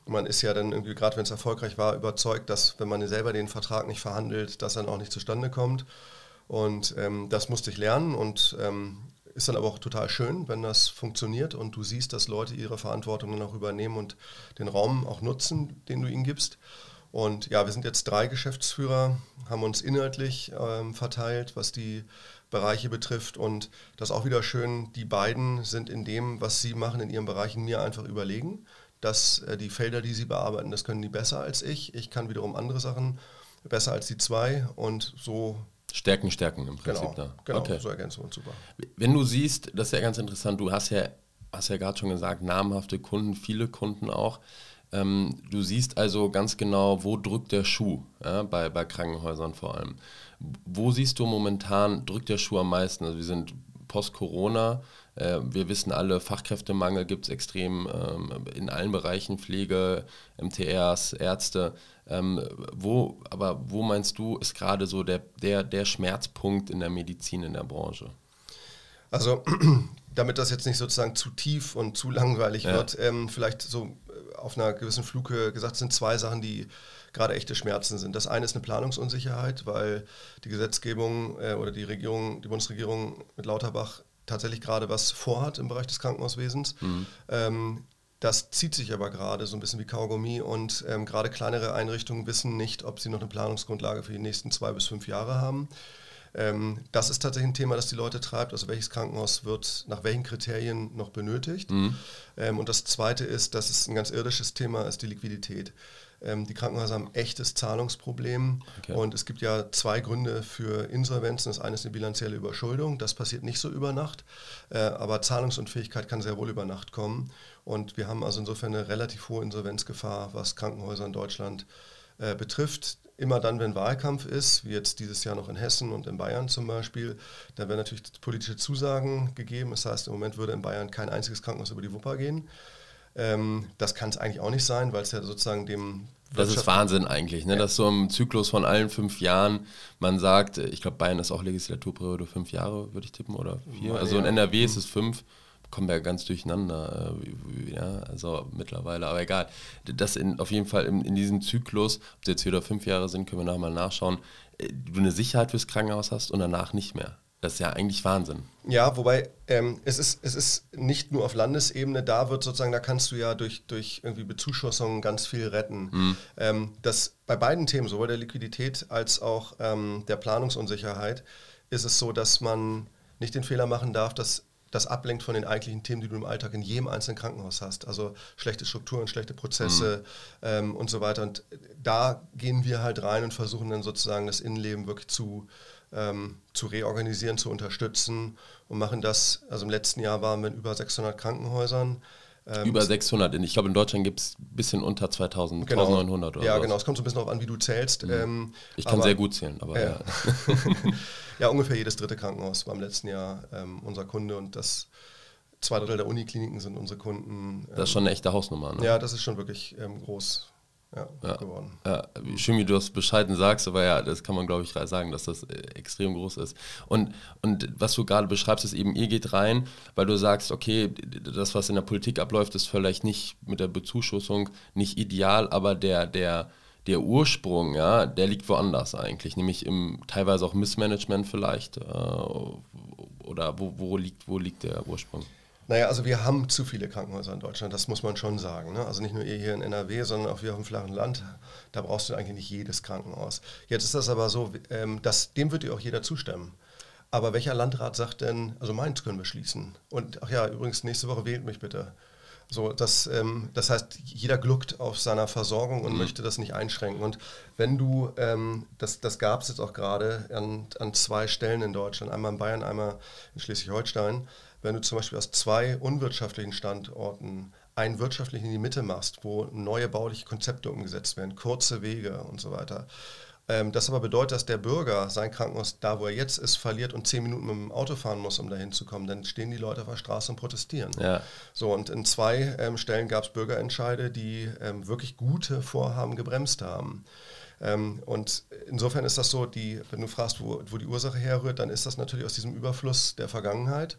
man ist ja dann irgendwie, gerade wenn es erfolgreich war, überzeugt, dass wenn man selber den Vertrag nicht verhandelt, dass dann auch nicht zustande kommt. Und ähm, das musste ich lernen und ähm, ist dann aber auch total schön, wenn das funktioniert und du siehst, dass Leute ihre Verantwortung dann auch übernehmen und den Raum auch nutzen, den du ihnen gibst. Und ja, wir sind jetzt drei Geschäftsführer, haben uns inhaltlich ähm, verteilt, was die Bereiche betrifft. Und das ist auch wieder schön, die beiden sind in dem, was sie machen, in ihren Bereichen mir einfach überlegen dass äh, die Felder, die sie bearbeiten, das können die besser als ich. Ich kann wiederum andere Sachen besser als die zwei und so. Stärken, stärken im Prinzip. Genau, da. genau okay. so ergänzen wir uns super. Wenn du siehst, das ist ja ganz interessant, du hast ja, hast ja gerade schon gesagt, namhafte Kunden, viele Kunden auch. Ähm, du siehst also ganz genau, wo drückt der Schuh, ja, bei, bei Krankenhäusern vor allem. Wo siehst du momentan, drückt der Schuh am meisten? Also wir sind post-Corona, wir wissen alle, Fachkräftemangel gibt es extrem ähm, in allen Bereichen, Pflege, MTRs, Ärzte. Ähm, wo, aber wo meinst du, ist gerade so der, der, der Schmerzpunkt in der Medizin, in der Branche? Also, <clears throat> damit das jetzt nicht sozusagen zu tief und zu langweilig ja. wird, ähm, vielleicht so äh, auf einer gewissen Flughöhe gesagt, sind zwei Sachen, die gerade echte Schmerzen sind. Das eine ist eine Planungsunsicherheit, weil die Gesetzgebung äh, oder die Regierung, die Bundesregierung mit Lauterbach tatsächlich gerade was vorhat im Bereich des Krankenhauswesens. Mhm. Ähm, das zieht sich aber gerade so ein bisschen wie Kaugummi und ähm, gerade kleinere Einrichtungen wissen nicht, ob sie noch eine Planungsgrundlage für die nächsten zwei bis fünf Jahre haben. Ähm, das ist tatsächlich ein Thema, das die Leute treibt. Also welches Krankenhaus wird nach welchen Kriterien noch benötigt? Mhm. Ähm, und das Zweite ist, dass es ein ganz irdisches Thema ist, die Liquidität. Ähm, die Krankenhäuser haben ein echtes Zahlungsproblem okay. und es gibt ja zwei Gründe für Insolvenzen. Das eine ist eine bilanzielle Überschuldung, das passiert nicht so über Nacht, äh, aber Zahlungsunfähigkeit kann sehr wohl über Nacht kommen. Und wir haben also insofern eine relativ hohe Insolvenzgefahr, was Krankenhäuser in Deutschland äh, betrifft. Immer dann, wenn Wahlkampf ist, wie jetzt dieses Jahr noch in Hessen und in Bayern zum Beispiel, da werden natürlich politische Zusagen gegeben. Das heißt, im Moment würde in Bayern kein einziges Krankenhaus über die Wupper gehen. Ähm, das kann es eigentlich auch nicht sein, weil es ja sozusagen dem das ist Wahnsinn eigentlich, ne? Ja. dass so im Zyklus von allen fünf Jahren man sagt, ich glaube Bayern ist auch Legislaturperiode fünf Jahre, würde ich tippen, oder vier. Also in NRW ist es fünf, kommen wir ganz durcheinander, äh, ja, also mittlerweile, aber egal. Das in, auf jeden Fall in, in diesem Zyklus, ob es jetzt vier oder fünf Jahre sind, können wir nachher mal nachschauen, äh, du eine Sicherheit fürs Krankenhaus hast und danach nicht mehr. Das ist ja eigentlich Wahnsinn. Ja, wobei ähm, es, ist, es ist nicht nur auf Landesebene, da wird sozusagen, da kannst du ja durch, durch irgendwie Bezuschussungen ganz viel retten. Mhm. Ähm, das, bei beiden Themen, sowohl der Liquidität als auch ähm, der Planungsunsicherheit, ist es so, dass man nicht den Fehler machen darf, dass das ablenkt von den eigentlichen Themen, die du im Alltag in jedem einzelnen Krankenhaus hast. Also schlechte Strukturen, schlechte Prozesse mhm. ähm, und so weiter. Und da gehen wir halt rein und versuchen dann sozusagen das Innenleben wirklich zu, ähm, zu reorganisieren, zu unterstützen und machen das. Also im letzten Jahr waren wir in über 600 Krankenhäusern. Ähm, Über 600. Ich glaube, in Deutschland gibt es ein bisschen unter 2000, genau. 1900 oder Ja, was. genau. Es kommt so ein bisschen darauf an, wie du zählst. Mhm. Ähm, ich kann aber, sehr gut zählen, aber ja. Ja. <laughs> ja. ungefähr jedes dritte Krankenhaus war im letzten Jahr ähm, unser Kunde und das zwei Drittel der Unikliniken sind unsere Kunden. das ist schon eine echte Hausnummer, ne? Ja, das ist schon wirklich ähm, groß ja, ja, geworden. Ja, schön, wie du das bescheiden sagst, aber ja, das kann man, glaube ich, sagen, dass das äh, extrem groß ist. Und, und was du gerade beschreibst, ist eben, ihr geht rein, weil du sagst, okay, das, was in der Politik abläuft, ist vielleicht nicht mit der Bezuschussung nicht ideal, aber der, der, der Ursprung, ja, der liegt woanders eigentlich, nämlich im teilweise auch Missmanagement vielleicht. Äh, oder wo, wo, liegt, wo liegt der Ursprung? Naja, also wir haben zu viele Krankenhäuser in Deutschland, das muss man schon sagen. Ne? Also nicht nur ihr hier in NRW, sondern auch wir auf dem flachen Land. Da brauchst du eigentlich nicht jedes Krankenhaus. Jetzt ist das aber so, ähm, dass, dem wird dir auch jeder zustimmen. Aber welcher Landrat sagt denn, also meins können wir schließen? Und ach ja, übrigens, nächste Woche wählt mich bitte. So, das, ähm, das heißt, jeder gluckt auf seiner Versorgung und mhm. möchte das nicht einschränken. Und wenn du, ähm, das, das gab es jetzt auch gerade an, an zwei Stellen in Deutschland, einmal in Bayern, einmal in Schleswig-Holstein, wenn du zum Beispiel aus zwei unwirtschaftlichen Standorten einen wirtschaftlichen in die Mitte machst, wo neue bauliche Konzepte umgesetzt werden, kurze Wege und so weiter. Ähm, das aber bedeutet, dass der Bürger sein Krankenhaus da, wo er jetzt ist, verliert und zehn Minuten mit dem Auto fahren muss, um dahin zu kommen. Dann stehen die Leute auf der Straße und protestieren. Ja. So, und in zwei ähm, Stellen gab es Bürgerentscheide, die ähm, wirklich gute Vorhaben gebremst haben. Ähm, und insofern ist das so, die, wenn du fragst, wo, wo die Ursache herrührt, dann ist das natürlich aus diesem Überfluss der Vergangenheit.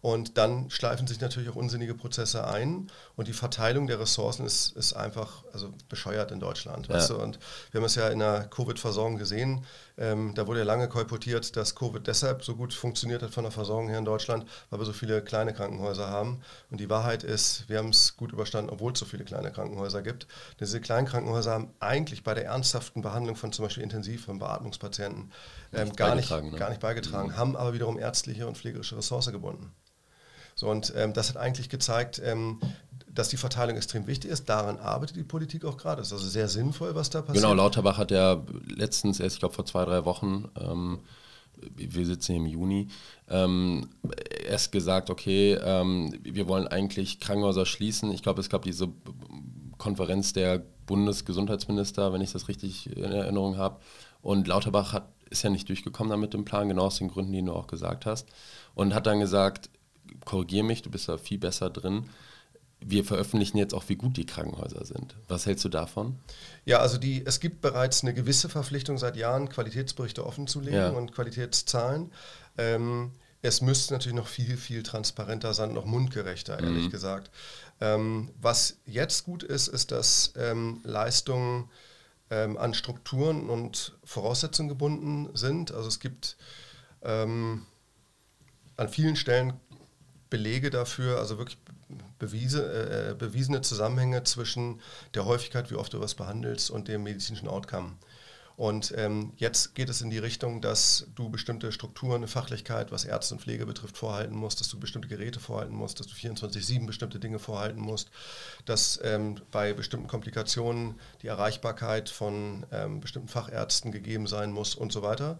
Und dann schleifen sich natürlich auch unsinnige Prozesse ein. Und die Verteilung der Ressourcen ist, ist einfach also bescheuert in Deutschland. Ja. Weißt du? Und wir haben es ja in der Covid-Versorgung gesehen. Ähm, da wurde ja lange kolportiert, dass Covid deshalb so gut funktioniert hat von der Versorgung her in Deutschland, weil wir so viele kleine Krankenhäuser haben. Und die Wahrheit ist, wir haben es gut überstanden, obwohl es so viele kleine Krankenhäuser gibt. Diese kleinen Krankenhäuser haben eigentlich bei der ernsthaften Behandlung von zum Beispiel Intensiv- und Beatmungspatienten ähm, gar, nicht, ne? gar nicht beigetragen, mhm. haben aber wiederum ärztliche und pflegerische Ressource gebunden. So, und ähm, das hat eigentlich gezeigt, ähm, dass die Verteilung extrem wichtig ist. Daran arbeitet die Politik auch gerade. Das ist also sehr sinnvoll, was da passiert. Genau, Lauterbach hat ja letztens erst, ich glaube vor zwei, drei Wochen, ähm, wir sitzen hier im Juni, ähm, erst gesagt, okay, ähm, wir wollen eigentlich Krankenhäuser schließen. Ich glaube, es gab diese Konferenz der Bundesgesundheitsminister, wenn ich das richtig in Erinnerung habe. Und Lauterbach hat, ist ja nicht durchgekommen damit dem Plan, genau aus den Gründen, die du auch gesagt hast. Und hat dann gesagt, korrigiere mich, du bist da viel besser drin. Wir veröffentlichen jetzt auch, wie gut die Krankenhäuser sind. Was hältst du davon? Ja, also die, es gibt bereits eine gewisse Verpflichtung seit Jahren, Qualitätsberichte offenzulegen ja. und Qualitätszahlen. Ähm, es müsste natürlich noch viel, viel transparenter sein, noch mundgerechter, ehrlich mhm. gesagt. Ähm, was jetzt gut ist, ist, dass ähm, Leistungen ähm, an Strukturen und Voraussetzungen gebunden sind. Also es gibt ähm, an vielen Stellen Belege dafür, also wirklich bewiese, äh, bewiesene Zusammenhänge zwischen der Häufigkeit, wie oft du was behandelst, und dem medizinischen Outcome. Und ähm, jetzt geht es in die Richtung, dass du bestimmte Strukturen, Fachlichkeit, was Ärzte und Pflege betrifft, vorhalten musst, dass du bestimmte Geräte vorhalten musst, dass du 24-7 bestimmte Dinge vorhalten musst, dass ähm, bei bestimmten Komplikationen die Erreichbarkeit von ähm, bestimmten Fachärzten gegeben sein muss und so weiter.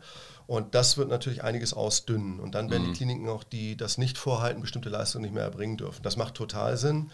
Und das wird natürlich einiges ausdünnen. Und dann werden mhm. die Kliniken auch, die das nicht vorhalten, bestimmte Leistungen nicht mehr erbringen dürfen. Das macht total Sinn.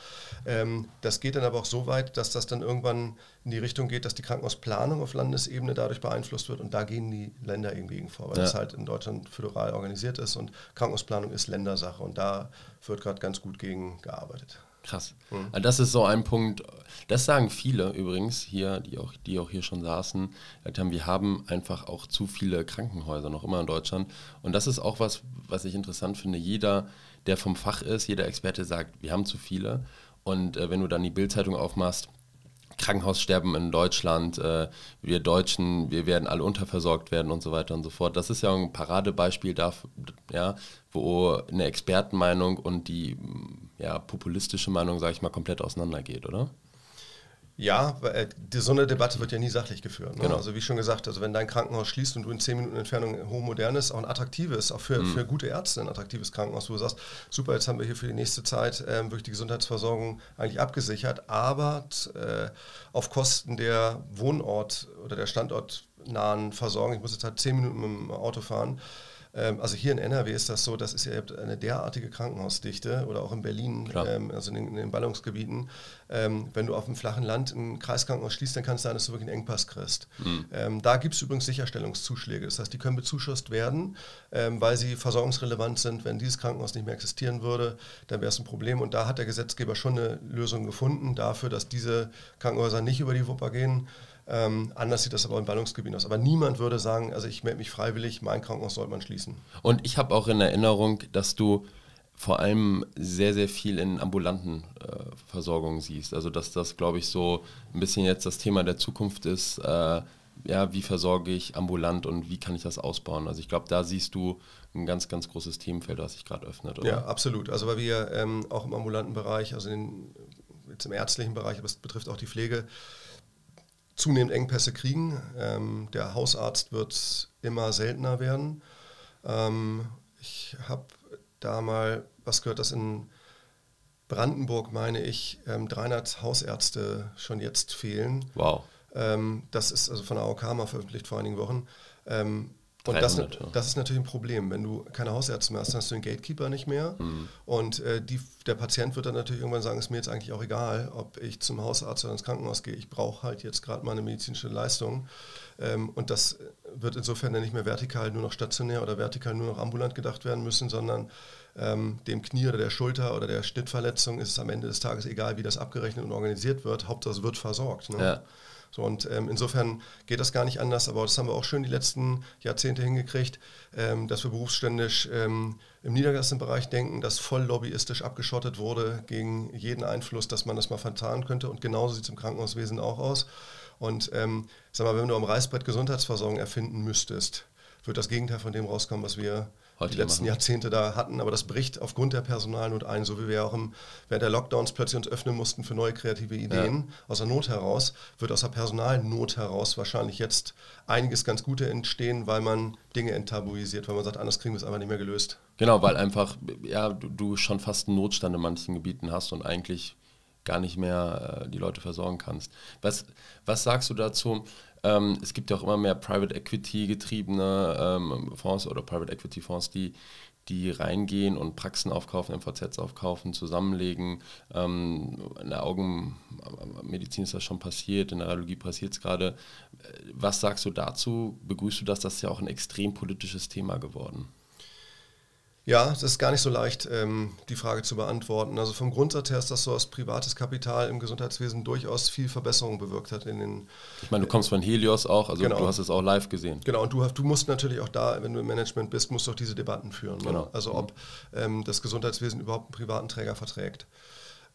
Ähm, das geht dann aber auch so weit, dass das dann irgendwann in die Richtung geht, dass die Krankenhausplanung auf Landesebene dadurch beeinflusst wird. Und da gehen die Länder eben gegen vor, weil ja. das halt in Deutschland föderal organisiert ist. Und Krankenhausplanung ist Ländersache. Und da wird gerade ganz gut gegen gearbeitet. Krass. Mhm. Also das ist so ein Punkt, das sagen viele übrigens hier, die auch, die auch hier schon saßen, haben, wir haben einfach auch zu viele Krankenhäuser noch immer in Deutschland. Und das ist auch was, was ich interessant finde. Jeder, der vom Fach ist. Jeder Experte sagt, wir haben zu viele. Und äh, wenn du dann die Bildzeitung aufmachst, Krankenhaussterben in Deutschland, äh, wir Deutschen, wir werden alle unterversorgt werden und so weiter und so fort. Das ist ja ein Paradebeispiel dafür, ja, wo eine Expertenmeinung und die ja, populistische Meinung, sage ich mal, komplett auseinandergeht, oder? Ja, weil äh, die, so eine Debatte wird ja nie sachlich geführt. Ne? Genau. Also wie schon gesagt, also wenn dein Krankenhaus schließt und du in 10 Minuten Entfernung hochmodernes, auch ein attraktives, auch für, mhm. für gute Ärzte ein attraktives Krankenhaus, wo du sagst, super, jetzt haben wir hier für die nächste Zeit ähm, wirklich die Gesundheitsversorgung eigentlich abgesichert, aber äh, auf Kosten der Wohnort- oder der standortnahen Versorgung, ich muss jetzt halt 10 Minuten mit dem Auto fahren, also hier in NRW ist das so, das ist ja eine derartige Krankenhausdichte oder auch in Berlin, ähm, also in den, in den Ballungsgebieten. Ähm, wenn du auf dem flachen Land ein Kreiskrankenhaus schließt, dann kann es sein, dass du wirklich einen Engpass kriegst. Mhm. Ähm, da gibt es übrigens Sicherstellungszuschläge. Das heißt, die können bezuschusst werden, ähm, weil sie versorgungsrelevant sind. Wenn dieses Krankenhaus nicht mehr existieren würde, dann wäre es ein Problem. Und da hat der Gesetzgeber schon eine Lösung gefunden dafür, dass diese Krankenhäuser nicht über die Wupper gehen. Ähm, anders sieht das aber im Ballungsgebiet aus. Aber niemand würde sagen, also ich melde mich freiwillig, mein Krankenhaus sollte man schließen. Und ich habe auch in Erinnerung, dass du vor allem sehr, sehr viel in ambulanten äh, Versorgungen siehst. Also dass das, glaube ich, so ein bisschen jetzt das Thema der Zukunft ist. Äh, ja, wie versorge ich ambulant und wie kann ich das ausbauen? Also ich glaube, da siehst du ein ganz, ganz großes Themenfeld, was sich gerade öffnet, oder? Ja, absolut. Also weil wir ähm, auch im ambulanten Bereich, also in, jetzt im ärztlichen Bereich, aber es betrifft auch die Pflege, zunehmend Engpässe kriegen. Ähm, der Hausarzt wird immer seltener werden. Ähm, ich habe da mal was gehört, dass in Brandenburg, meine ich, ähm, 300 Hausärzte schon jetzt fehlen. Wow. Ähm, das ist also von der AOK mal veröffentlicht vor einigen Wochen. Und das, das, ist natürlich ein Problem. Wenn du keine Hausärzte mehr hast, dann hast du den Gatekeeper nicht mehr. Mhm. Und äh, die, der Patient wird dann natürlich irgendwann sagen, es ist mir jetzt eigentlich auch egal, ob ich zum Hausarzt oder ins Krankenhaus gehe. Ich brauche halt jetzt gerade mal eine medizinische Leistung. Ähm, und das wird insofern dann nicht mehr vertikal nur noch stationär oder vertikal nur noch ambulant gedacht werden müssen, sondern ähm, dem Knie oder der Schulter oder der Schnittverletzung ist es am Ende des Tages egal, wie das abgerechnet und organisiert wird. Hauptsache es wird versorgt. Ne? Ja. So, und ähm, insofern geht das gar nicht anders, aber das haben wir auch schön die letzten Jahrzehnte hingekriegt, ähm, dass wir berufsständisch ähm, im Niedergassenbereich denken, dass voll lobbyistisch abgeschottet wurde gegen jeden Einfluss, dass man das mal vertan könnte. Und genauso sieht es im Krankenhauswesen auch aus. Und ähm, sag mal, wenn du am Reißbrett Gesundheitsversorgung erfinden müsstest, wird das Gegenteil von dem rauskommen, was wir Heute die letzten machen. Jahrzehnte da hatten. Aber das bricht aufgrund der Personalnot ein, so wie wir auch im, während der Lockdowns plötzlich uns öffnen mussten für neue kreative Ideen. Ja. Aus der Not heraus wird aus der Personalnot heraus wahrscheinlich jetzt einiges ganz Gute entstehen, weil man Dinge enttabuisiert, weil man sagt, anders kriegen wir es einfach nicht mehr gelöst. Genau, weil einfach ja, du, du schon fast einen Notstand in manchen Gebieten hast und eigentlich gar nicht mehr äh, die Leute versorgen kannst. Was, was sagst du dazu? Ähm, es gibt ja auch immer mehr Private Equity getriebene ähm, Fonds oder Private Equity Fonds, die, die reingehen und Praxen aufkaufen, MVZs aufkaufen, zusammenlegen. Ähm, in der Augenmedizin ist das schon passiert, in der Radiologie passiert es gerade. Was sagst du dazu? Begrüßt du das? Das ist ja auch ein extrem politisches Thema geworden. Ja, das ist gar nicht so leicht, ähm, die Frage zu beantworten. Also vom Grundsatz her ist das so, dass privates Kapital im Gesundheitswesen durchaus viel Verbesserung bewirkt hat in den. Ich meine, du kommst von Helios auch, also genau. du hast es auch live gesehen. Genau, und du, du musst natürlich auch da, wenn du im Management bist, musst du auch diese Debatten führen. Ne? Genau. Also ob ähm, das Gesundheitswesen überhaupt einen privaten Träger verträgt.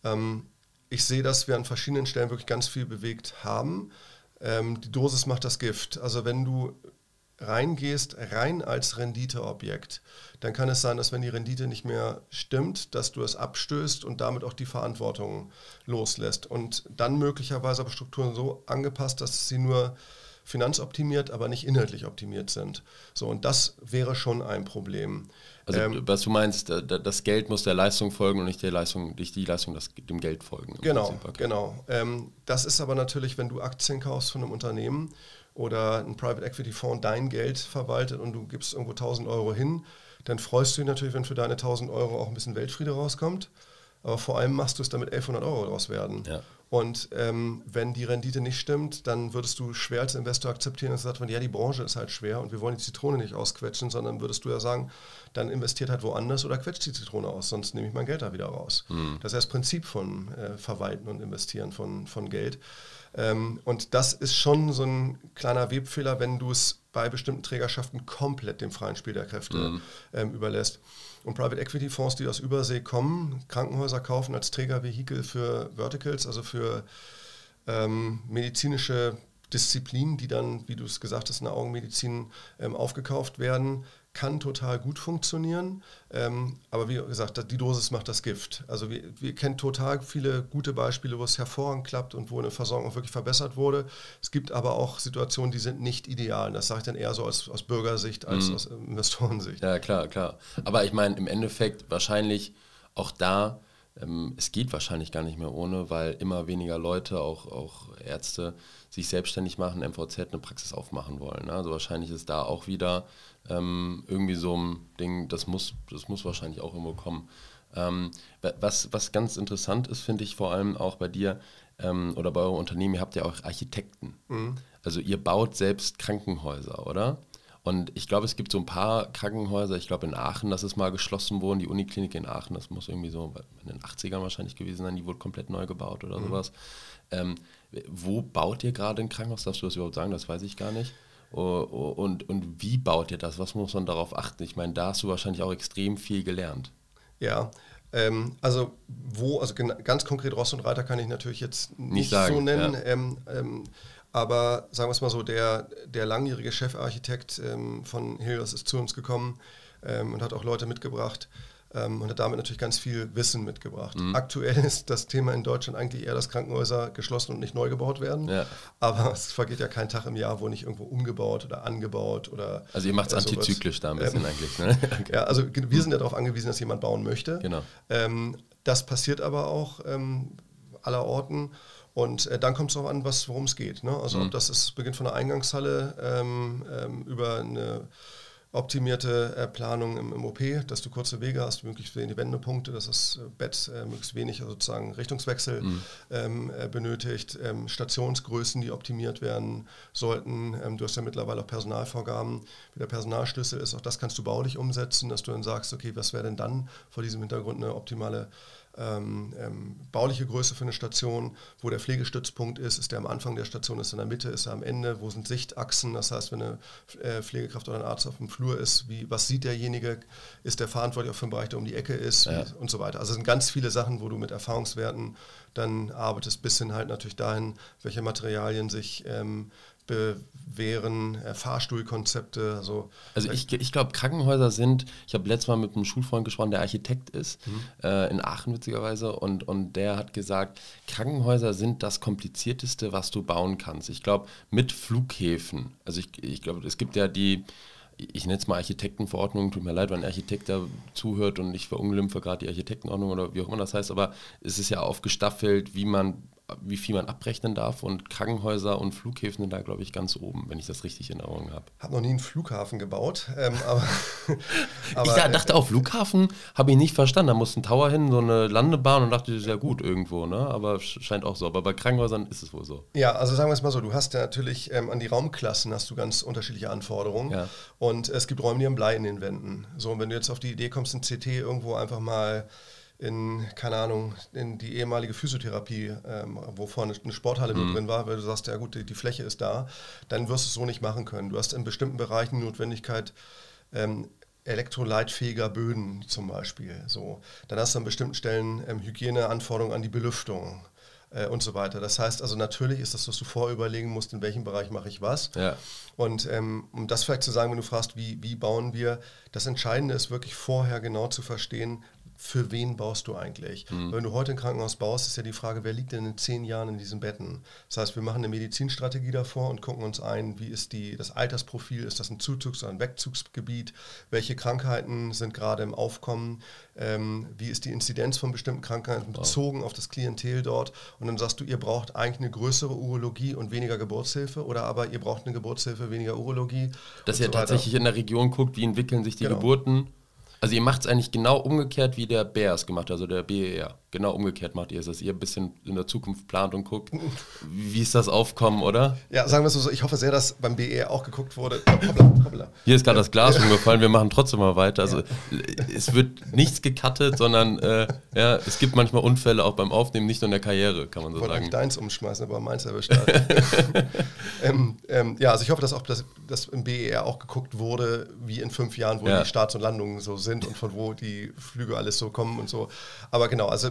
Ähm, ich sehe, dass wir an verschiedenen Stellen wirklich ganz viel bewegt haben. Ähm, die Dosis macht das Gift. Also wenn du reingehst, rein als Renditeobjekt, dann kann es sein, dass wenn die Rendite nicht mehr stimmt, dass du es abstößt und damit auch die Verantwortung loslässt. Und dann möglicherweise aber Strukturen so angepasst, dass sie nur finanzoptimiert, aber nicht inhaltlich optimiert sind. So, und das wäre schon ein Problem. Also ähm, was du meinst, das Geld muss der Leistung folgen und nicht der Leistung, nicht die Leistung das, dem Geld folgen. Genau, okay. genau. Ähm, das ist aber natürlich, wenn du Aktien kaufst von einem Unternehmen oder ein Private Equity Fonds dein Geld verwaltet und du gibst irgendwo 1000 Euro hin, dann freust du dich natürlich, wenn für deine 1000 Euro auch ein bisschen Weltfriede rauskommt. Aber vor allem machst du es damit 1100 Euro draus werden. Ja. Und ähm, wenn die Rendite nicht stimmt, dann würdest du schwer als Investor akzeptieren, dass sagt man, ja, die Branche ist halt schwer und wir wollen die Zitrone nicht ausquetschen, sondern würdest du ja sagen, dann investiert halt woanders oder quetscht die Zitrone aus, sonst nehme ich mein Geld da wieder raus. Mhm. Das ist das Prinzip von äh, Verwalten und Investieren von, von Geld. Ähm, und das ist schon so ein kleiner Webfehler, wenn du es bei bestimmten Trägerschaften komplett dem freien Spiel der Kräfte mhm. ähm, überlässt. Und Private Equity Fonds, die aus Übersee kommen, Krankenhäuser kaufen als Trägervehikel für Verticals, also für ähm, medizinische Disziplinen, die dann, wie du es gesagt hast, in der Augenmedizin ähm, aufgekauft werden, kann total gut funktionieren. Ähm, aber wie gesagt, die Dosis macht das Gift. Also wir, wir kennen total viele gute Beispiele, wo es hervorragend klappt und wo eine Versorgung wirklich verbessert wurde. Es gibt aber auch Situationen, die sind nicht ideal. Das sage ich dann eher so aus, aus Bürgersicht als mhm. aus Investorensicht. Ja, klar, klar. Aber ich meine, im Endeffekt wahrscheinlich auch da ähm, es geht wahrscheinlich gar nicht mehr ohne, weil immer weniger Leute, auch, auch Ärzte, sich selbstständig machen, MVZ eine Praxis aufmachen wollen. Ne? Also wahrscheinlich ist da auch wieder ähm, irgendwie so ein Ding, das muss, das muss wahrscheinlich auch irgendwo kommen. Ähm, was, was ganz interessant ist, finde ich vor allem auch bei dir ähm, oder bei eurem Unternehmen, ihr habt ja auch Architekten. Mhm. Also ihr baut selbst Krankenhäuser, oder? Und ich glaube, es gibt so ein paar Krankenhäuser, ich glaube in Aachen, das ist mal geschlossen worden, die Uniklinik in Aachen, das muss irgendwie so in den 80ern wahrscheinlich gewesen sein, die wurde komplett neu gebaut oder mhm. sowas. Ähm, wo baut ihr gerade ein Krankenhaus? Darfst du das überhaupt sagen? Das weiß ich gar nicht. Und, und wie baut ihr das? Was muss man darauf achten? Ich meine, da hast du wahrscheinlich auch extrem viel gelernt. Ja, ähm, also wo, also ganz konkret Ross und Reiter kann ich natürlich jetzt nicht, nicht sagen, so nennen. Ja. Ähm, ähm, aber sagen wir es mal so, der, der langjährige Chefarchitekt ähm, von Helios ist zu uns gekommen ähm, und hat auch Leute mitgebracht, ähm, und hat damit natürlich ganz viel Wissen mitgebracht. Mhm. Aktuell <laughs> ist das Thema in Deutschland eigentlich eher, dass Krankenhäuser geschlossen und nicht neu gebaut werden. Ja. Aber <laughs> es vergeht ja kein Tag im Jahr, wo nicht irgendwo umgebaut oder angebaut oder. Also ihr macht es äh, antizyklisch da ein bisschen ähm, eigentlich. Ne? <laughs> okay. Ja, also wir sind ja darauf angewiesen, dass jemand bauen möchte. Genau. Ähm, das passiert aber auch ähm, aller Orten. Und äh, dann kommt es auch an, worum es geht. Ne? Also mhm. ob das ist, beginnt von einer Eingangshalle ähm, ähm, über eine optimierte äh, Planung im, im, OP, dass du kurze Wege hast, möglichst wenig Wendepunkte, dass das äh, Bett äh, möglichst wenig also sozusagen Richtungswechsel mhm. ähm, äh, benötigt, ähm, Stationsgrößen, die optimiert werden sollten. Ähm, du hast ja mittlerweile auch Personalvorgaben, wie der Personalschlüssel ist, auch das kannst du baulich umsetzen, dass du dann sagst, okay, was wäre denn dann vor diesem Hintergrund eine optimale ähm, ähm, bauliche Größe für eine Station, wo der Pflegestützpunkt ist, ist der am Anfang der Station, ist er in der Mitte, ist er am Ende, wo sind Sichtachsen, das heißt, wenn eine äh, Pflegekraft oder ein Arzt auf dem Flur ist, wie, was sieht derjenige, ist der verantwortlich auch für den Bereich, der um die Ecke ist? Ja. wie, und so weiter. Also es sind ganz viele Sachen, wo du mit Erfahrungswerten dann arbeitest, bis hin halt natürlich dahin, welche Materialien sich ähm, bewähren, äh, Fahrstuhlkonzepte. Also, also ich, ich glaube, Krankenhäuser sind, ich habe letztes Mal mit einem Schulfreund gesprochen, der Architekt ist, mhm. äh, in Aachen witzigerweise, und, und der hat gesagt, Krankenhäuser sind das komplizierteste, was du bauen kannst. Ich glaube, mit Flughäfen, also ich, ich glaube, es gibt ja die, ich nenne es mal Architektenverordnung, tut mir leid, wenn ein Architekt da zuhört und ich verunglimpfe gerade die Architektenordnung oder wie auch immer das heißt, aber es ist ja aufgestaffelt, wie man wie viel man abrechnen darf und Krankenhäuser und Flughäfen sind da, glaube ich, ganz oben, wenn ich das richtig in Erinnerung habe. Habe noch nie einen Flughafen gebaut, ähm, aber, <laughs> aber, Ich dachte auch, Flughafen habe ich nicht verstanden. Da muss ein Tower hin, so eine Landebahn und dachte, das ist ja gut irgendwo, ne? aber scheint auch so. Aber bei Krankenhäusern ist es wohl so. Ja, also sagen wir es mal so, du hast ja natürlich ähm, an die Raumklassen hast du ganz unterschiedliche Anforderungen ja. und es gibt Räume, die haben Blei in den Wänden. So, und wenn du jetzt auf die Idee kommst, ein CT irgendwo einfach mal in, keine Ahnung, in die ehemalige Physiotherapie, ähm, wo vorne eine Sporthalle mhm. drin war, weil du sagst, ja gut, die, die, Fläche ist da, dann wirst du es so nicht machen können. Du hast in bestimmten Bereichen die Notwendigkeit, ähm, elektroleitfähiger Böden zum Beispiel. So. Dann hast du an bestimmten Stellen ähm, Hygieneanforderungen an die Belüftung äh, und so weiter. Das heißt also, natürlich ist das, was du vorüberlegen musst, in welchem Bereich mache ich was. Ja. Und ähm, um das vielleicht zu sagen, wenn du fragst, wie, wie bauen wir, das Entscheidende ist wirklich vorher genau zu verstehen, für wen baust du eigentlich? Mhm. Wenn du heute ein Krankenhaus baust, ist ja die Frage, wer liegt denn in zehn Jahren in diesen Betten? Das heißt, wir machen eine Medizinstrategie davor und gucken uns ein, wie ist die, das Altersprofil, ist das ein Zuzugs- oder ein Wegzugsgebiet? Welche Krankheiten sind gerade im Aufkommen? Ähm, wie ist die Inzidenz von bestimmten Krankheiten bezogen wow. auf das Klientel dort? Und dann sagst du, ihr braucht eigentlich eine größere Urologie und weniger Geburtshilfe oder aber ihr braucht eine Geburtshilfe, weniger Urologie. Dass ihr so tatsächlich in der Region guckt, wie entwickeln sich die genau. Geburten also ihr macht es eigentlich genau umgekehrt, wie der BER es gemacht hat, also der BER. Genau umgekehrt macht ihr es, dass ihr ein bisschen in der Zukunft plant und guckt, wie ist das Aufkommen, oder? Ja, sagen wir es so, ich hoffe sehr, dass beim BE auch geguckt wurde. Hoppla, hoppla. Hier ist gerade das Glas <laughs> umgefallen, wir machen trotzdem mal weiter. Also ja. es wird nichts gecuttet, sondern äh, ja, es gibt manchmal Unfälle auch beim Aufnehmen, nicht nur in der Karriere, kann man so ich sagen. deins umschmeißen, aber meins erwischt <laughs> ähm, ähm, Ja, also ich hoffe, dass auch das, dass im BER auch geguckt wurde, wie in fünf Jahren, wo ja. die Starts und Landungen so sind und von wo die Flüge alles so kommen und so. Aber genau, also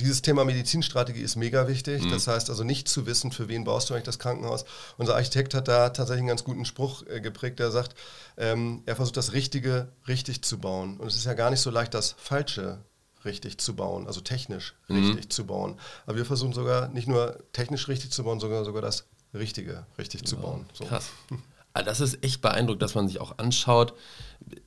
dieses Thema Medizinstrategie ist mega wichtig. Mhm. Das heißt also nicht zu wissen, für wen baust du eigentlich das Krankenhaus. Unser Architekt hat da tatsächlich einen ganz guten Spruch äh, geprägt, der sagt, ähm, er versucht das Richtige richtig zu bauen. Und es ist ja gar nicht so leicht, das Falsche richtig zu bauen, also technisch mhm. richtig zu bauen. Aber wir versuchen sogar nicht nur technisch richtig zu bauen, sondern sogar das Richtige richtig zu bauen. So. Krass. <laughs> Ah, das ist echt beeindruckend, dass man sich auch anschaut,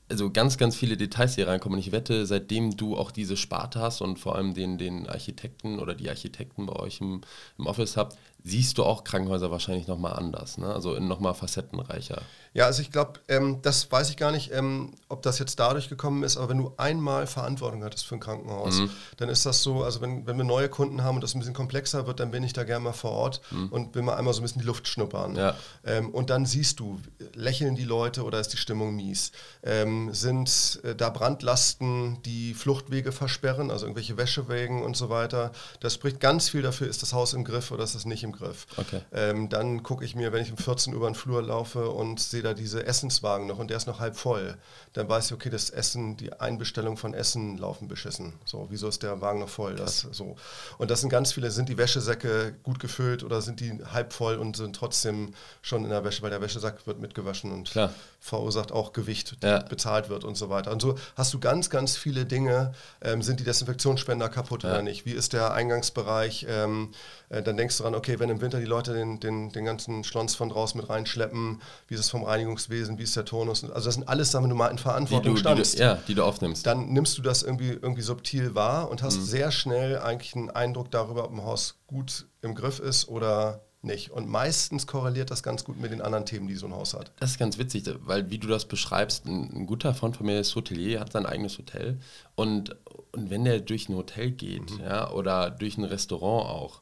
also ganz, ganz viele Details hier reinkommen. Und ich wette, seitdem du auch diese Sparte hast und vor allem den, den Architekten oder die Architekten bei euch im, im Office habt, siehst du auch Krankenhäuser wahrscheinlich nochmal anders, ne? also nochmal facettenreicher. Ja, also ich glaube, ähm, das weiß ich gar nicht, ähm, ob das jetzt dadurch gekommen ist, aber wenn du einmal Verantwortung hattest für ein Krankenhaus, mhm. dann ist das so, also wenn, wenn wir neue Kunden haben und das ein bisschen komplexer wird, dann bin ich da gerne mal vor Ort mhm. und will mal einmal so ein bisschen die Luft schnuppern. Ja. Ähm, und dann siehst du, lächeln die Leute oder ist die Stimmung mies? Ähm, sind äh, da Brandlasten, die Fluchtwege versperren, also irgendwelche Wäschewegen und so weiter? Das spricht ganz viel dafür, ist das Haus im Griff oder ist das nicht im Griff? Okay. Ähm, dann gucke ich mir, wenn ich um 14 Uhr über den Flur laufe und sehe sehe da diese Essenswagen noch und der ist noch halb voll. Dann weiß ich, okay, das Essen, die Einbestellung von Essen laufen beschissen. So, wieso ist der Wagen noch voll? Das, so. Und das sind ganz viele, sind die Wäschesäcke gut gefüllt oder sind die halb voll und sind trotzdem schon in der Wäsche, weil der Wäschesack wird mitgewaschen und Klar. verursacht auch Gewicht, ja. bezahlt wird und so weiter. Und so hast du ganz, ganz viele Dinge. Ähm, sind die Desinfektionsspender kaputt ja. oder nicht? Wie ist der Eingangsbereich? Ähm, äh, dann denkst du dran, okay, wenn im Winter die Leute den, den, den ganzen Schlons von draußen mit reinschleppen, wie ist es vom Reinigungswesen, wie ist der Tonus? Also das sind alles Sachen, wenn du mal in Verantwortung die du, standst. Die du, ja, die du aufnimmst. Dann nimmst du das irgendwie, irgendwie subtil wahr und hast mhm. sehr schnell eigentlich einen Eindruck darüber, ob ein Haus gut im Griff ist oder nicht. Und meistens korreliert das ganz gut mit den anderen Themen, die so ein Haus hat. Das ist ganz witzig, weil wie du das beschreibst, ein, ein guter Freund von mir ist Hotelier, hat sein eigenes Hotel. Und, und wenn der durch ein Hotel geht, mhm. ja, oder durch ein Restaurant auch,